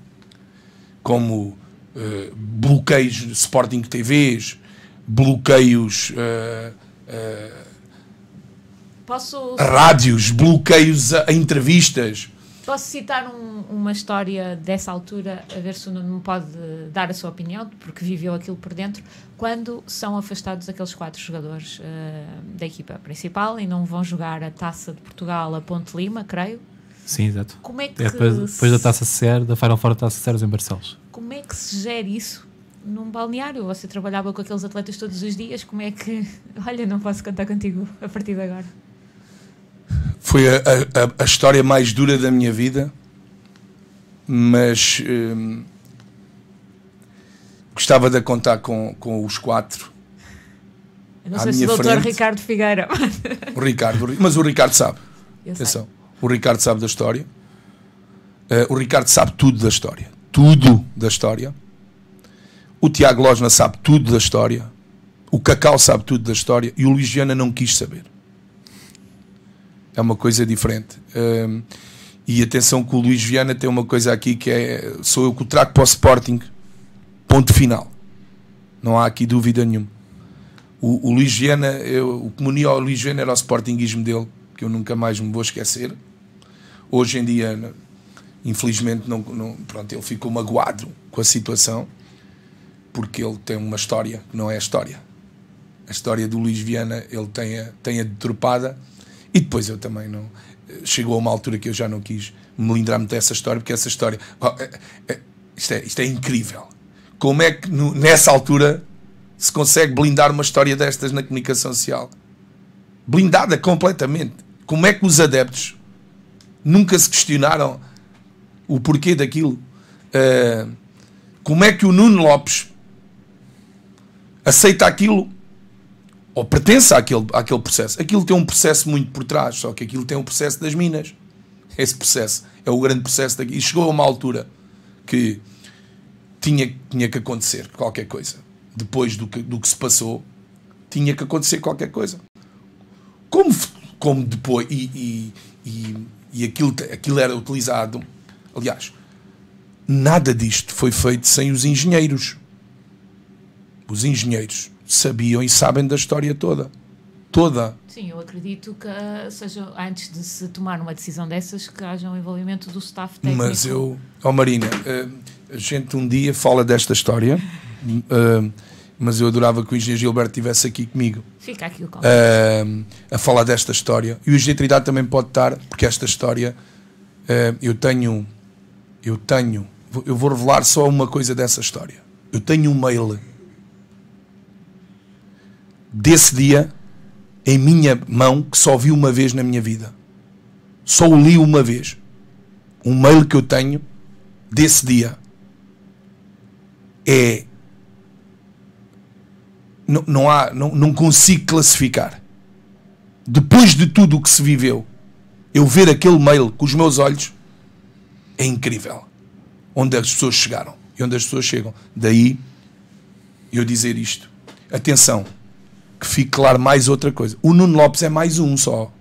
como uh, bloqueios de Sporting TVs, bloqueios. Uh, uh, Posso... rádios, bloqueios a, a entrevistas. Posso citar um, uma história dessa altura, a ver se o Nuno me pode dar a sua opinião, porque viveu aquilo por dentro, quando são afastados aqueles quatro jogadores uh, da equipa principal e não vão jogar a Taça de Portugal a Ponte Lima, creio. Sim, exato. Como é que é depois, depois da Taça Ser, da Final Four da Taça Ser em Barcelos. Como é que se gera isso num balneário? Você trabalhava com aqueles atletas todos os dias, como é que... Olha, não posso cantar contigo a partir de agora. Foi a, a, a, história mais dura da minha vida, mas hum, gostava de contar com, com os quatro. Eu não sei se o doutor frente. Ricardo Figueira. O Ricardo, mas o Ricardo sabe. Eu Atenção, sei. O Ricardo sabe da história. Uh, o Ricardo sabe tudo da história. Tudo da história. O Tiago Losna sabe tudo da história. O Cacau sabe tudo da história. E o Luís Viana não quis saber é uma coisa diferente. Um, e atenção que o Luís Viana tem uma coisa aqui que é sou eu que o trago para o Sporting. Ponto final. Não há aqui dúvida nenhuma. O, o Luís Viana, eu, o que me ao Luís Viana era o Sportingismo dele, que eu nunca mais me vou esquecer. Hoje em dia, infelizmente, não, não, pronto, ele ficou magoado com a situação, porque ele tem uma história que não é a história. A história do Luís Viana, ele tem a, tem a deturpada e depois eu também não. Chegou a uma altura que eu já não quis me lindrar muito dessa história, porque essa história. É, isto, é, isto é incrível. Como é que no, nessa altura se consegue blindar uma história destas na comunicação social? Blindada completamente. Como é que os adeptos nunca se questionaram o porquê daquilo? Uh, como é que o Nuno Lopes aceita aquilo ou pertence àquele, àquele processo. Aquilo tem um processo muito por trás, só que aquilo tem um processo das minas. Esse processo é o grande processo daqui. E chegou a uma altura que tinha, tinha que acontecer qualquer coisa. Depois do que, do que se passou, tinha que acontecer qualquer coisa. Como, como depois. E, e, e, e aquilo, aquilo era utilizado. Aliás, nada disto foi feito sem os engenheiros. Os engenheiros sabiam e sabem da história toda. Toda. Sim, eu acredito que seja antes de se tomar uma decisão dessas que haja um envolvimento do staff técnico. Mas eu, ó oh Marina, eh, a gente um dia fala desta história uh, mas eu adorava que o engenheiro Gilberto estivesse aqui comigo. Fica aqui o uh, a falar desta história. E o engenheiro Trindade também pode estar, porque esta história uh, eu tenho, eu tenho, eu vou revelar só uma coisa dessa história. Eu tenho um mail desse dia em minha mão que só vi uma vez na minha vida. Só o li uma vez. Um mail que eu tenho desse dia é não, não há não, não consigo classificar depois de tudo o que se viveu eu ver aquele mail com os meus olhos é incrível onde as pessoas chegaram e onde as pessoas chegam daí eu dizer isto atenção que fique claro mais outra coisa. O Nuno Lopes é mais um só.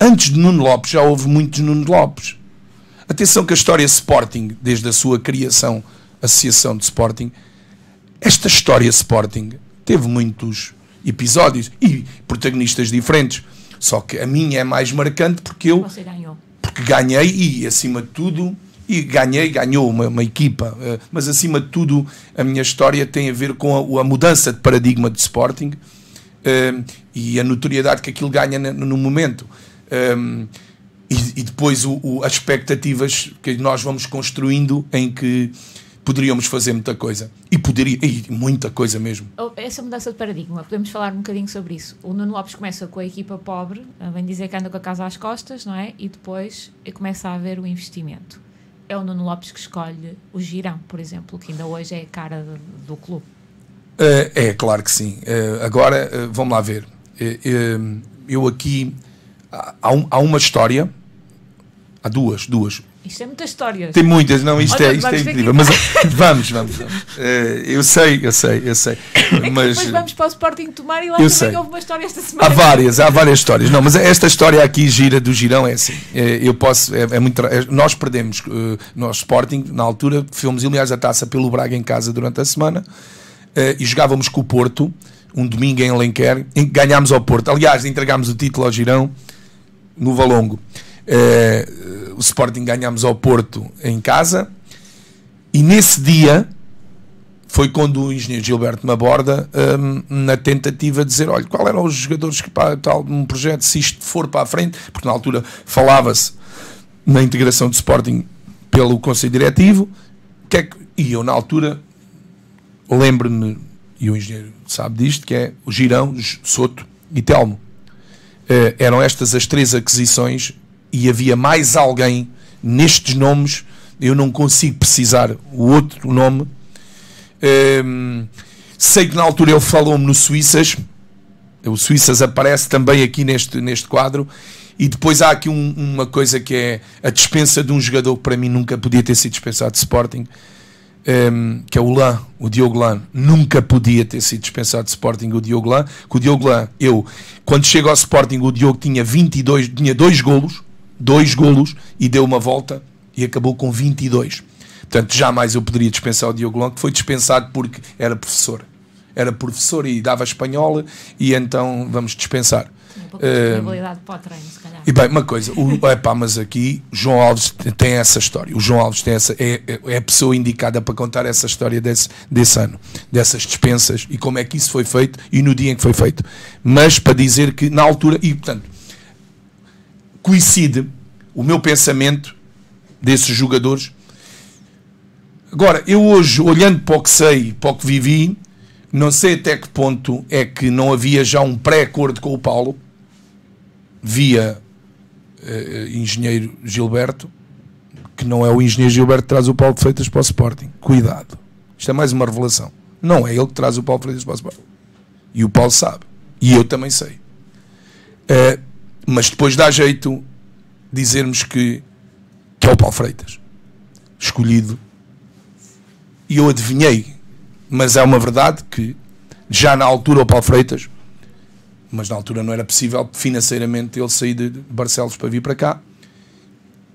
Antes de Nuno Lopes já houve muitos Nuno Lopes. Atenção que a história Sporting, desde a sua criação, Associação de Sporting, esta história Sporting teve muitos episódios e protagonistas diferentes. Só que a minha é mais marcante porque eu. Você ganhou. Porque ganhei e, acima de tudo, e ganhei, ganhou uma, uma, equipa, eh, mas acima de tudo, a minha história tem a ver com a, a mudança de paradigma de Sporting um, e a notoriedade que aquilo ganha no, momento. Um, e, e, depois o, o, as expectativas que nós vamos construindo em que poderíamos fazer muita coisa. E poderia, e muita coisa mesmo. Oh, essa mudança de paradigma, podemos falar um bocadinho sobre isso. O Nuno Lopes começa com a equipa pobre, vem dizer que anda com a casa às costas, não é? E depois começa a haver o investimento. É o Nuno Lopes que escolhe o Girão, por exemplo, que ainda hoje é a cara do, do clube. Uh, é, claro que sim. Agora, vamos lá ver. eu aqui. Há, há, uma história. Há duas, duas. Isto é muitas histórias. Tem muitas, não, isto Olha, é, isto é incrível. Mas vamos, vamos, vamos. eu sei, eu sei, eu sei. É mas depois vamos para o Sporting tomar e lá eu também sei. houve uma história esta semana. Há várias, há várias histórias. Não, mas esta história aqui gira do girão é assim. eu posso, é, é muito. É, nós perdemos, nós Sporting, na altura, fomos aliás a taça pelo Braga em casa durante a semana uh, e jogávamos com o Porto, um domingo em que ganhámos ao Porto. Aliás, entregámos o título ao Girão no Valongo. Uh, o Sporting ganhámos ao Porto em casa. E nesse dia foi quando o engenheiro Gilberto me aborda um, na tentativa de dizer, olha, qual eram os jogadores que para tal um projeto, se isto for para a frente, porque na altura falava-se na integração do Sporting pelo Conselho Diretivo, que é que, e eu na altura lembro-me, e o engenheiro sabe disto, que é o Girão, Soto e Telmo. Uh, eram estas as três aquisições e havia mais alguém nestes nomes, eu não consigo precisar o outro nome. Uh, sei que na altura ele falou-me no Suíças, o Suíças aparece também aqui neste, neste quadro. E depois há aqui um, uma coisa que é a dispensa de um jogador que para mim nunca podia ter sido dispensado de Sporting, um, ehm, que é o Lan, o Diogo Lan, nunca podia ter sido dispensado de Sporting o Diogo Lan, que o Diogo Lan, eu, quando chego ao Sporting, o Diogo tinha 22, tinha dois golos, dois golos, e deu uma volta e acabou com 22. Portanto, jamais eu poderia dispensar o Diogo Lan, que foi dispensado porque era professor. Era professor e dava espanhola, e então vamos dispensar. Um pouco de uh, para o treino, se calhar. E bem, uma coisa, o, epá, mas aqui João Alves tem essa história. O João Alves tem essa, é, é a pessoa indicada para contar essa história desse, desse ano, dessas dispensas e como é que isso foi feito e no dia em que foi feito. Mas para dizer que na altura, e portanto, coincide o meu pensamento desses jogadores. Agora, eu hoje, olhando para o que sei, para o que vivi, não sei até que ponto é que não havia já um pré-acordo com o Paulo via uh, engenheiro Gilberto, que não é o engenheiro Gilberto que traz o Paulo Freitas para o Sporting. Cuidado. Isto é mais uma revelação. Não é ele que traz o Paulo Freitas para o Sporting. E o Paulo sabe. E eu também sei. Uh, mas depois dá jeito dizermos que, que é o Paulo Freitas. Escolhido. E eu adivinhei. Mas é uma verdade que já na altura o Paulo Freitas mas na altura não era possível financeiramente ele sair de Barcelos para vir para cá.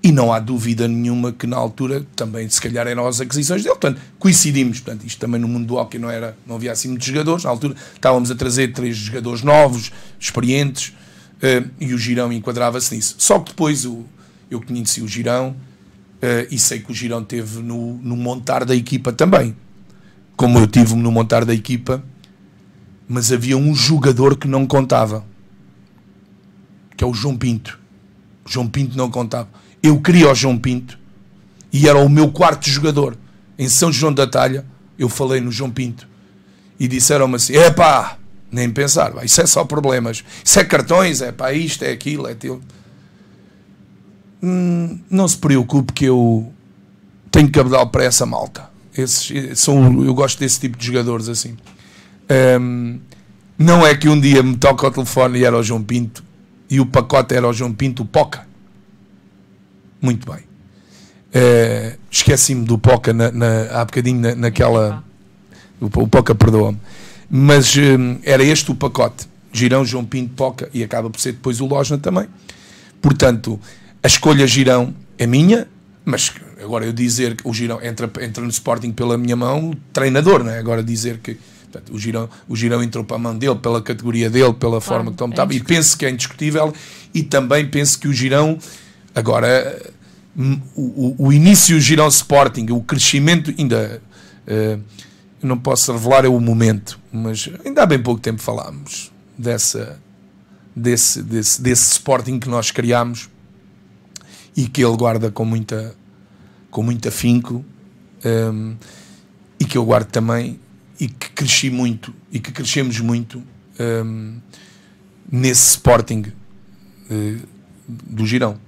E não há dúvida nenhuma que na altura também, se calhar, eram as aquisições dele. Portanto, coincidimos. Portanto, isto também no mundo do hockey não, era, não havia assim muitos jogadores. Na altura estávamos a trazer três jogadores novos, experientes, e o Girão enquadrava-se nisso. Só que depois o, eu conheci o Girão uh, e sei que o Girão teve no, no montar da equipa também. como eu tive no montar da equipa, mas havia um jogador que não contava, que é o João Pinto. O João Pinto não contava. Eu queria o João Pinto e era o meu quarto jogador. Em São João da Talha, eu falei no João Pinto e disseram-me assim: é pá, nem pensar, isso é só problemas, isso é cartões, é pá, isto, é aquilo, é aquilo. Hum, não se preocupe que eu tenho cabedal para essa malta. Esses, são, eu gosto desse tipo de jogadores assim. Um, não é que um dia me toca o telefone e era o João Pinto e o pacote era o João Pinto, o Poca. Muito bem. Uh, Esqueci-me do Poca na, na, há bocadinho na, naquela. O, o Poca perdoa-me. Mas um, era este o pacote. Girão, João Pinto, Poca e acaba por ser depois o Lojna também. Portanto, a escolha Girão é minha, mas agora eu dizer que o Girão entra, entra no Sporting pela minha mão, treinador, não é? Agora dizer que portanto, o, Girão, o Girão entrou para a mão dele, pela categoria dele, pela claro, forma que estava, é e penso que é indiscutível, e também penso que o Girão, agora, hum, o, o, o início do Girão Sporting, o crescimento, ainda. Uh, não posso revelar é o momento, mas ainda há bem pouco tempo falámos dessa, desse, desse, desse Sporting que nós criámos e que ele guarda com muita, com muito afinco um, e que eu guardo também e que cresci muito e que crescemos muito um, nesse Sporting uh, do Girão.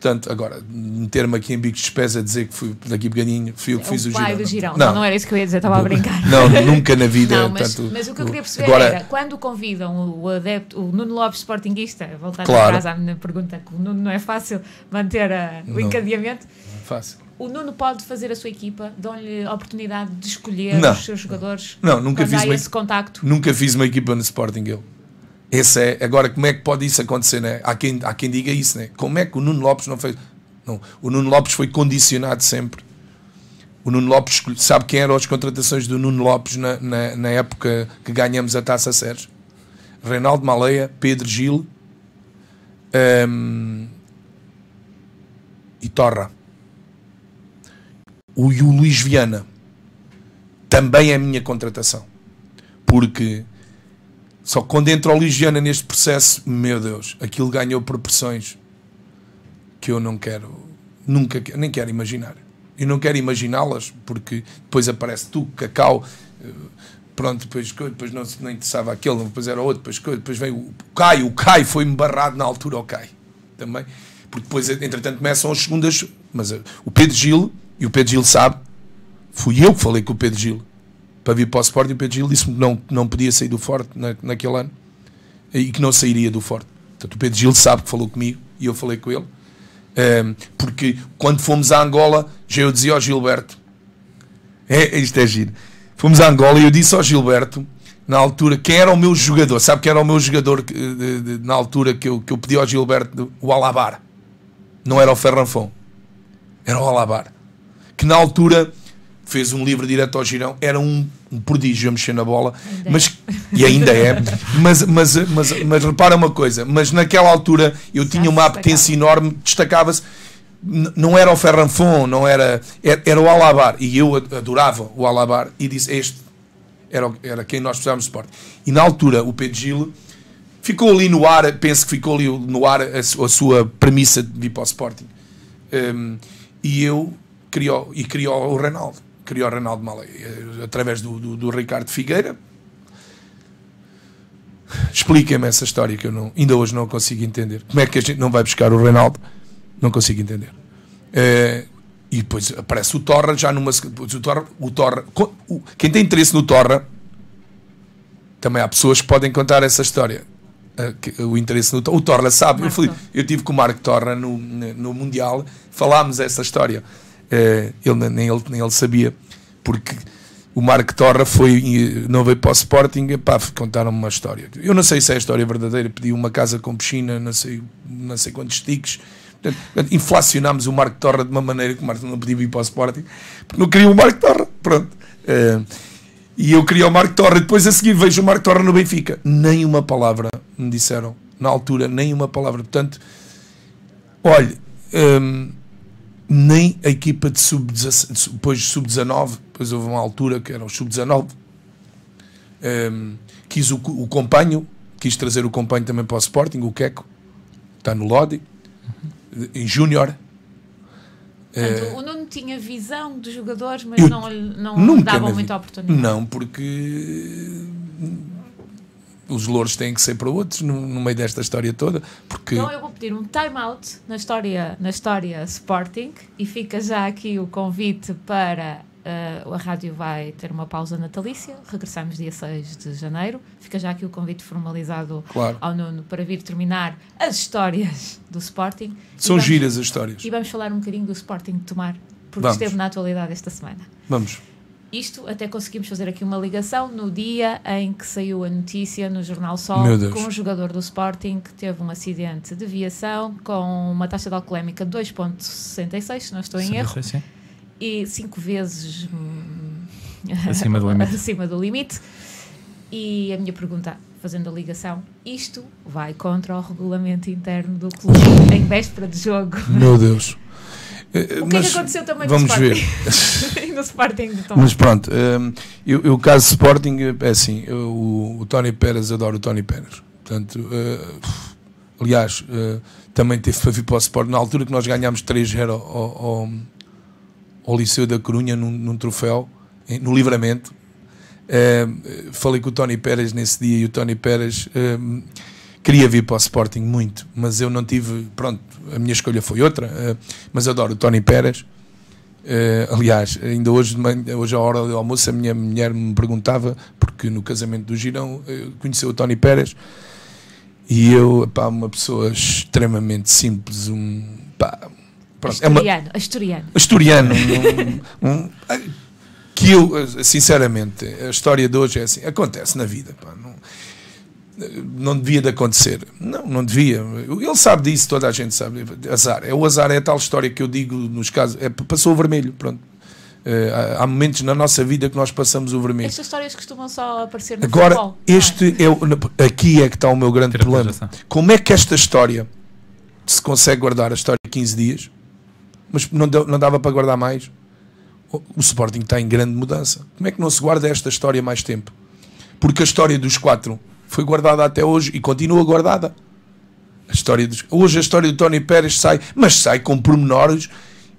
Portanto, agora, meter-me aqui em bicos de pés a dizer que fui daqui bocadinho, fui eu que é fiz o, o pai girão. do girão. Não, não, não, era isso que eu ia dizer, estava a brincar. Não, nunca na vida. Não, mas, tanto, mas o que eu queria perceber agora, era, quando convidam o adepto, o Nuno Lopes Sportinguista, voltar claro. atrás à minha pergunta, que o Nuno não é fácil manter a, o não, encadeamento. Não é fácil. O Nuno pode fazer a sua equipa, dão-lhe a oportunidade de escolher não, os seus jogadores. Não, nunca fiz uma, esse contacto. Nunca fiz uma equipa no Sporting eu. Esse é, agora como é que pode isso acontecer, né? Há quem, há quem diga isso, né? Como é que o Nuno Lopes não fez? Não, o Nuno Lopes foi condicionado sempre. O Nuno Lopes, sabe quem eram as contratações do Nuno Lopes na, na, na época que ganhamos a Taça Sérgio? Reinaldo Maleia, Pedro Gil um, e Torra. O, e o Luís Viana também é a minha contratação. Porque só quando entra o Luís Viana neste processo, meu Deus, aquilo ganhou proporções que eu não quero, nunca, nem quero imaginar. Eu não quero imaginá-las porque depois aparece tu, Cacau, eh, pronto, depois, depois não, não interessava aquele, depois era outro, depois, depois vem o Caio, o Caio foi-me barrado na altura ao Caio também, porque depois, entretanto, começam as segundas, mas uh, o Pedro Gil, e o Pedro Gil sabe, fui eu que falei com o Pedro Gil para vir para o Sport e o Pedro Gil disse-me que não, não podia sair do Forte na, naquele ano e que não sairia do Forte. Portanto, o Pedro Gil sabe que falou comigo e eu falei com ele um, porque quando fomos a Angola, já eu dizia ao Gilberto: é, isto é giro. Fomos a Angola e eu disse ao Gilberto, na altura, quem era o meu jogador? Sabe quem era o meu jogador de, de, na altura que eu, que eu pedi ao Gilberto? O Alabar. Não era o Ferranfon, era o Alabar. Que na altura fez um livro direto ao girão, era um, um prodígio a mexer na bola, ainda mas, é. e ainda é, mas, mas, mas, mas, repara uma coisa, mas naquela altura eu tinha uma apetência enorme, destacava-se, não era o Ferranfon, não era, era, o Alabar, e eu adorava o Alabar, e disse, este era, era quem nós precisávamos de esporte. E na altura o Pedro Gil ficou ali no ar, penso que ficou ali no ar a, a sua premissa de vir para o Sporting. Um, e eu criou, e criou o Reinaldo criou o Reinaldo Malé eh, através do, do, do Ricardo Figueira. Expliquem-me essa história que eu não, ainda hoje não consigo entender. Como é que a gente não vai buscar o Reinaldo? Não consigo entender. É, e depois aparece o Torra já numa. O Torra, o Torra, o, quem tem interesse no Torra, também há pessoas que podem contar essa história. Eh, o interesse no O Torra sabe. Eu, fui, eu tive com o Marco Torra no, no Mundial, falámos essa história. Uh, ele, nem, ele, nem ele sabia, porque o Marco Torra foi, não veio para o Sporting, pá, contaram-me uma história. Eu não sei se é a história verdadeira, pediu uma casa com piscina, não sei, não sei quantos tiques. Portanto, inflacionámos o Marco Torra de uma maneira que o Marco não podia vir para o Sporting, porque não queria o Marco Torra. Pronto. Uh, e eu queria o Marco Torra, depois a seguir vejo o Marco Torra no Benfica. Nem uma palavra me disseram, na altura, nem uma palavra. Portanto, olha. Um, nem a equipa de sub-17, depois sub-19, depois houve uma altura que era o sub-19, um, quis o, o companho, quis trazer o companho também para o Sporting, o Queco, está no Lodi, em Júnior. Portanto, o Nuno tinha visão dos jogadores, mas não, não nunca davam muita oportunidade. Não, porque os louros têm que ser para outros no, no meio desta história toda, porque Então eu vou pedir um time-out na história, na história Sporting e fica já aqui o convite para. eh, a rádio vai ter uma pausa natalícia, regressamos dia 6 de janeiro. Fica já aqui o convite formalizado Claro. ao Nuno para vir terminar as histórias do Sporting. São vamos- giras as histórias. E vamos falar um bocadinho do Sporting de Tomar, porque Vamos. esteve na atualidade esta semana. Vamos. Isto até conseguimos fazer aqui uma ligação no dia em que saiu a notícia no Jornal Sol com um jogador do Sporting que teve um acidente de viação com uma taxa de alcoolémica de 2,66, se não estou em erro, Sim. e cinco vezes hum, Acima do limite. acima do limite. E a minha pergunta, fazendo a ligação, isto vai contra o regulamento interno do clube em véspera de jogo. Meu Deus. Eh, O que é mas que aconteceu também vamos no ver. Sporting? no Sporting de Tomar. Mas pronto, hum, eu, eu, o caso Sporting é assim, eu- o, o Tony Pérez adoro o Tony Pérez. Portanto, eh, aliás, eh, também teve para vir para o Sporting na altura que nós ganhámos 3-0 ao, ao, ao Liceu da Corunha num, num troféu, no livramento. Eh, falei com o Tony Pérez nesse dia e o Tony Pérez eh, queria vir para o Sporting muito, mas eu não tive. Pronto, a minha escolha foi outra, eh, mas adoro o Tony Pérez. Eh, aliás, ainda hoje, hoje à hora do almoço, a minha mulher me perguntava, porque no casamento do Girão eh, conheceu o Tony Pérez e eu, pá, uma pessoa extremamente simples, um. Pá, pronto, é uma, Asturiano, asturiano. asturiano. um- um- que eu, sinceramente, a história de hoje é assim: acontece na vida, pá, não, não devia de acontecer. Não, não devia. Ele sabe disso, toda a gente sabe. Azar. É o azar, é a tal história que eu digo nos casos. É, passou o vermelho, pronto. Eh, há, momentos na nossa vida que nós passamos o vermelho. Estas histórias costumam só aparecer no Agora, futebol. é? este é o, aqui é que está o meu grande problema. Como é que esta história se consegue guardar a história de 15 dias, mas não, deu- não dava para guardar mais? O, o Sporting está em grande mudança. Como é que não se guarda esta história mais tempo? Porque a história dos quatro foi guardada até hoje e continua guardada. A história dos, hoje a história do Tony Pérez sai, mas sai com pormenores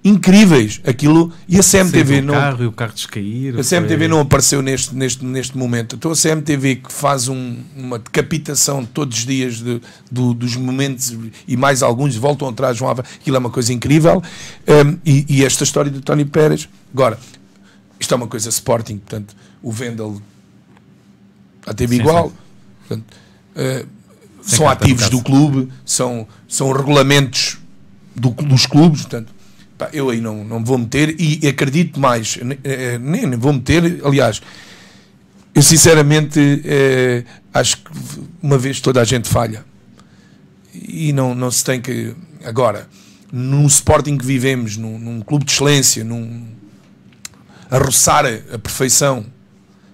incríveis. Aquilo e a CMTV não, carro o carro descair. a CMTV não apareceu neste, neste, neste momento. Então a CMTV que faz um- uma decapitação todos os dias de- do- dos momentos e mais alguns voltam atrás, vão aquilo é uma coisa incrível. Um, e, e esta história do Tony Pérez, agora, isto é uma coisa Sporting, portanto, o Vendel a teve Sim, igual. sim. Portanto, uh, são carta, ativos do clube, são, são regulamentos do- dos clubes, portanto, pá, eu aí não, não me vou meter e acredito mais, ne- eh, nem, nem vou meter, aliás, eu sinceramente eh, acho que uma vez toda a gente falha e não, não se tem que. Agora, num Sporting que vivemos, num, num clube de excelência, num, a roçar a perfeição,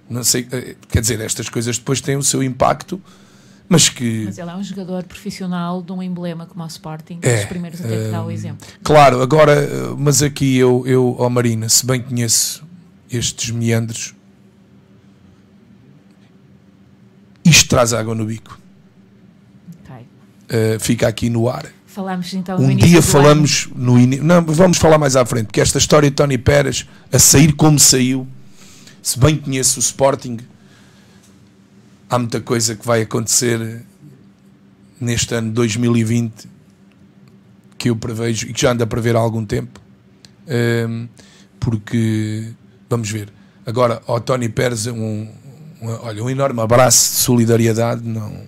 não sei, eh, quer dizer, estas coisas depois têm o seu impacto, mas que. Mas ele é um jogador profissional de um emblema como o Sporting, É, dos primeiros até que dá o hum, exemplo. Claro, agora, eh, mas aqui eu, eu ó Marina, se bem conheço estes meandros, isto traz água no bico. Ok. Eh, fica aqui no ar. Falamos então Um dia falamos no início. Não, vamos falar mais à frente, porque esta história de Tony Pérez a sair como saiu, se bem conheço o Sporting, há muita coisa que vai acontecer neste ano 2020 que eu prevejo e que já anda a prever há algum tempo. Ehm, porque vamos ver. Agora, ao Tony Pérez, um, um- olha, um enorme abraço de solidariedade. Não,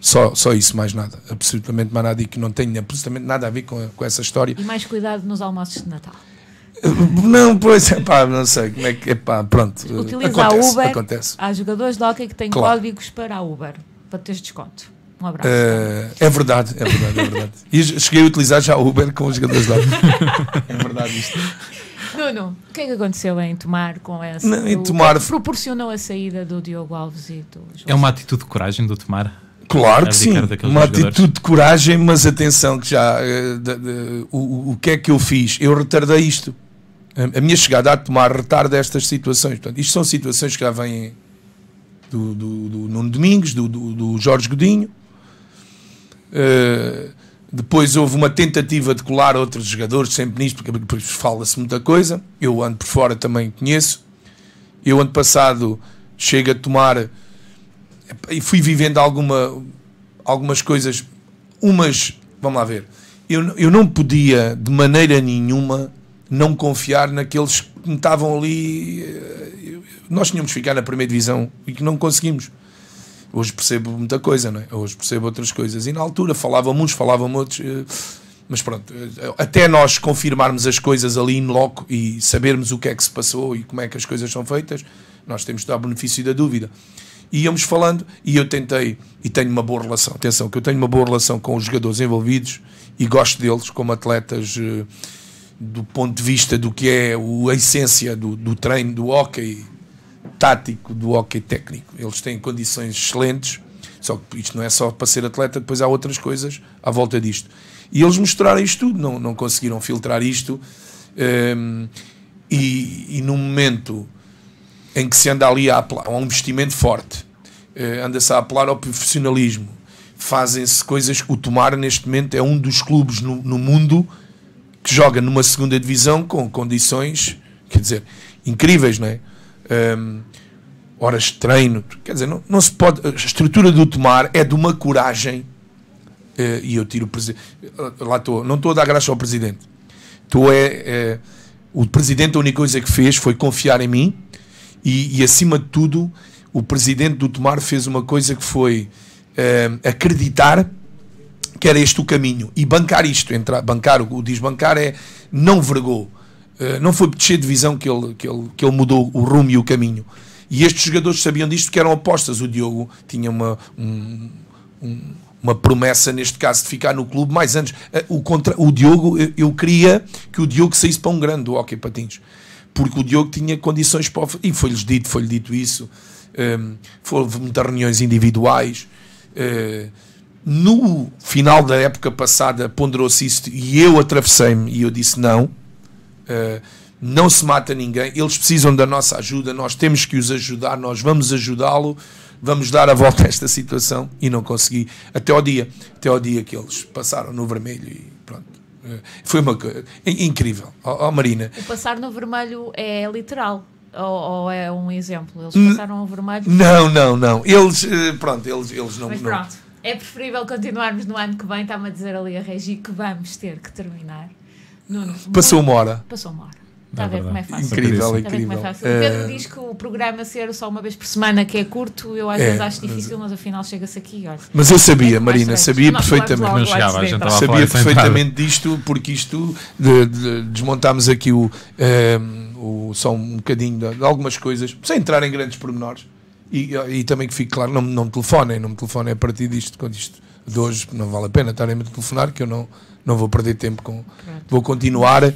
só, só isso, mais nada. Absolutamente mais nada. E que não tem absolutamente nada a ver com, com essa história. E mais cuidado nos almoços de Natal. Não, pois é pá, não sei como é que é pá, pronto. Utiliza acontece, a Uber. acontece. Há jogadores de hockey que têm Claro. códigos para a Uber, para teres desconto. Um abraço. Eh, é verdade, é verdade, é verdade. E cheguei a utilizar já o Uber com os jogadores lá. É verdade isto. Nuno, o que é que aconteceu em Tomar com essa? Não, em Tomar- é proporcionou a saída do Diogo Alves e do João É uma atitude de coragem do Tomar. Claro que sim, uma jogadores. atitude de coragem, mas atenção que já eh, de- de- o, o que é que eu fiz? Eu retardei isto. A, minha chegada a tomar retarda estas situações. Portanto, isto são situações que já vêm do, do, do Nuno Domingos, do, do, do Jorge Godinho. Eh, depois houve uma tentativa de colar outros jogadores, sempre nisto, porque depois fala-se muita coisa. Eu ando por fora também conheço. Eu ano passado chego a tomar e fui vivendo alguma, algumas coisas, umas, vamos lá ver, eu, eu não podia de maneira nenhuma não confiar naqueles que estavam ali. eh, Nós tínhamos de ficar na primeira divisão e que não conseguimos. Hoje percebo muita coisa, não é? Hoje percebo outras coisas. E na altura falavam uns, falavam outros. eh, Mas pronto, eh, até nós confirmarmos as coisas ali in loco e sabermos o que é que se passou e como é que as coisas são feitas, nós temos de dar benefício da dúvida. E íamos falando e eu tentei, e tenho uma boa relação, atenção, que eu tenho uma boa relação com os jogadores envolvidos e gosto deles como atletas do ponto de vista do que é a essência do, do treino, do hockey tático, do hockey técnico. Eles têm condições excelentes, só que isto não é só para ser atleta, depois há outras coisas à volta disto. E eles mostraram isto tudo, não, não conseguiram filtrar isto. ehm, e, e num momento em que se anda ali a apelar a um investimento forte, eh, anda-se a apelar ao profissionalismo, fazem-se coisas. O Tomar, neste momento, é um dos clubes no, no mundo que joga numa segunda divisão com condições, quer dizer, incríveis, não é? Ehm, horas de treino, quer dizer, não, não se pode. A estrutura do Tomar é de uma coragem. eh, e eu tiro o presidente. Lá estou, não estou a dar graça ao presidente. Estou é, é, o presidente, a única coisa que fez foi confiar em mim e, e, acima de tudo, o presidente do Tomar fez uma coisa que foi eh, acreditar que era este o caminho e bancar isto. Entrar, bancar, o desbancar é não vergou. Eh, não foi por descer de visão que ele, que, ele, que ele mudou o rumo e o caminho. E estes jogadores sabiam disto que eram apostas. O Diogo tinha uma, um, um, uma promessa, neste caso, de ficar no clube mais antes. Eh, O, contra, o Diogo, eu, queria que o Diogo saísse para um grande do Hockey Patins. Porque o Diogo tinha condições para. E foi-lhes dito, foi-lhe dito isso. Um, houve muitas reuniões individuais. Eh, no final da época passada ponderou-se isso e eu atravessei-me e eu disse não. Uh, não se mata ninguém, eles precisam da nossa ajuda, nós temos que os ajudar, nós vamos ajudá-lo, vamos dar a volta a esta situação e não consegui até ao dia, até ao dia que eles passaram no vermelho e pronto. Uh, Foi uma coisa incrível. Ó ó, Marina, O passar no vermelho é literal. Ou, ou é um exemplo? Eles passaram o vermelho. não, não, não. Eles, eh, pronto, eles, eles não. Mas não- pronto, é preferível continuarmos no ano que vem. Está-me a dizer ali a Regi que vamos ter que terminar. Nuno, Passou uma hora. Passou uma hora. Está É a ver como é fácil. Incrível, Está a ver como incrível. é fácil. O Pedro Eh, diz que o programa ser só uma vez por semana, que é curto, eu às É, vezes acho difícil, mas afinal chega-se aqui. Olha, Mas eu sabia, É Marina, sabia perfeitamente. Não chegava, a gente sabia perfeitamente disto, porque isto de, de- desmontámos aqui o, ehm, o, só um bocadinho de, de algumas coisas, sem entrar em grandes pormenores. E, e também que fique claro, não, não me telefonem, não me telefonem a partir disto, quando isto de hoje não vale a pena estarem-me a telefonar, que eu não, não vou perder tempo com. Vou continuar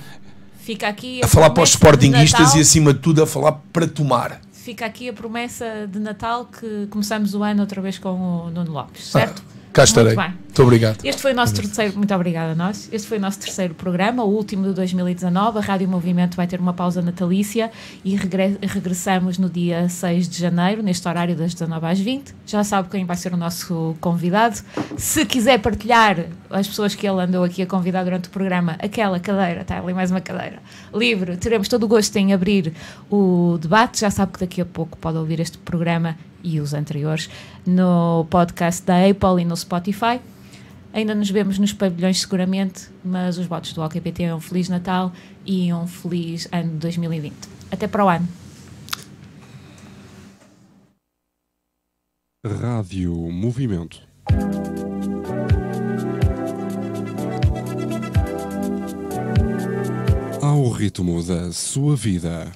Fica aqui a falar para os sportinguistas e acima de tudo a falar para tomar. Fica aqui a promessa de Natal que começamos o ano outra vez com o Nuno Lopes, certo? Cá estarei. Muito. Muito obrigado. Este foi o nosso terceiro, muito obrigada a nós. Este foi o nosso terceiro programa, o último de 2019. A Rádio Movimento vai ter uma pausa natalícia e regre- regressamos no dia 6 de janeiro, neste horário das 19 às 20. Já sabe quem vai ser o nosso convidado. Se quiser partilhar as pessoas que ele andou aqui a convidar durante o programa, aquela cadeira, está ali mais uma cadeira, livre, teremos todo o gosto em abrir o debate. Já sabe que daqui a pouco pode ouvir este programa e os anteriores no podcast da Apple e no Spotify. Ainda nos vemos nos pavilhões seguramente, mas os votos do OKPT é um Feliz Natal e um Feliz ano 2020. Até para o ano. Rádio Movimento. Ao ritmo da sua vida.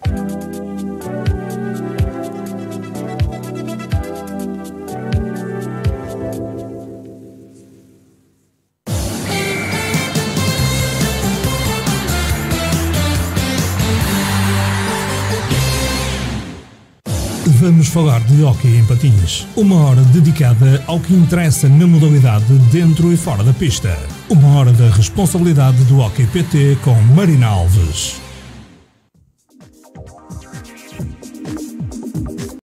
Vamos falar de hóquei em patins. Uma hora dedicada ao que interessa na modalidade dentro e fora da pista. Uma hora da responsabilidade do Hockey PT com Marina Alves.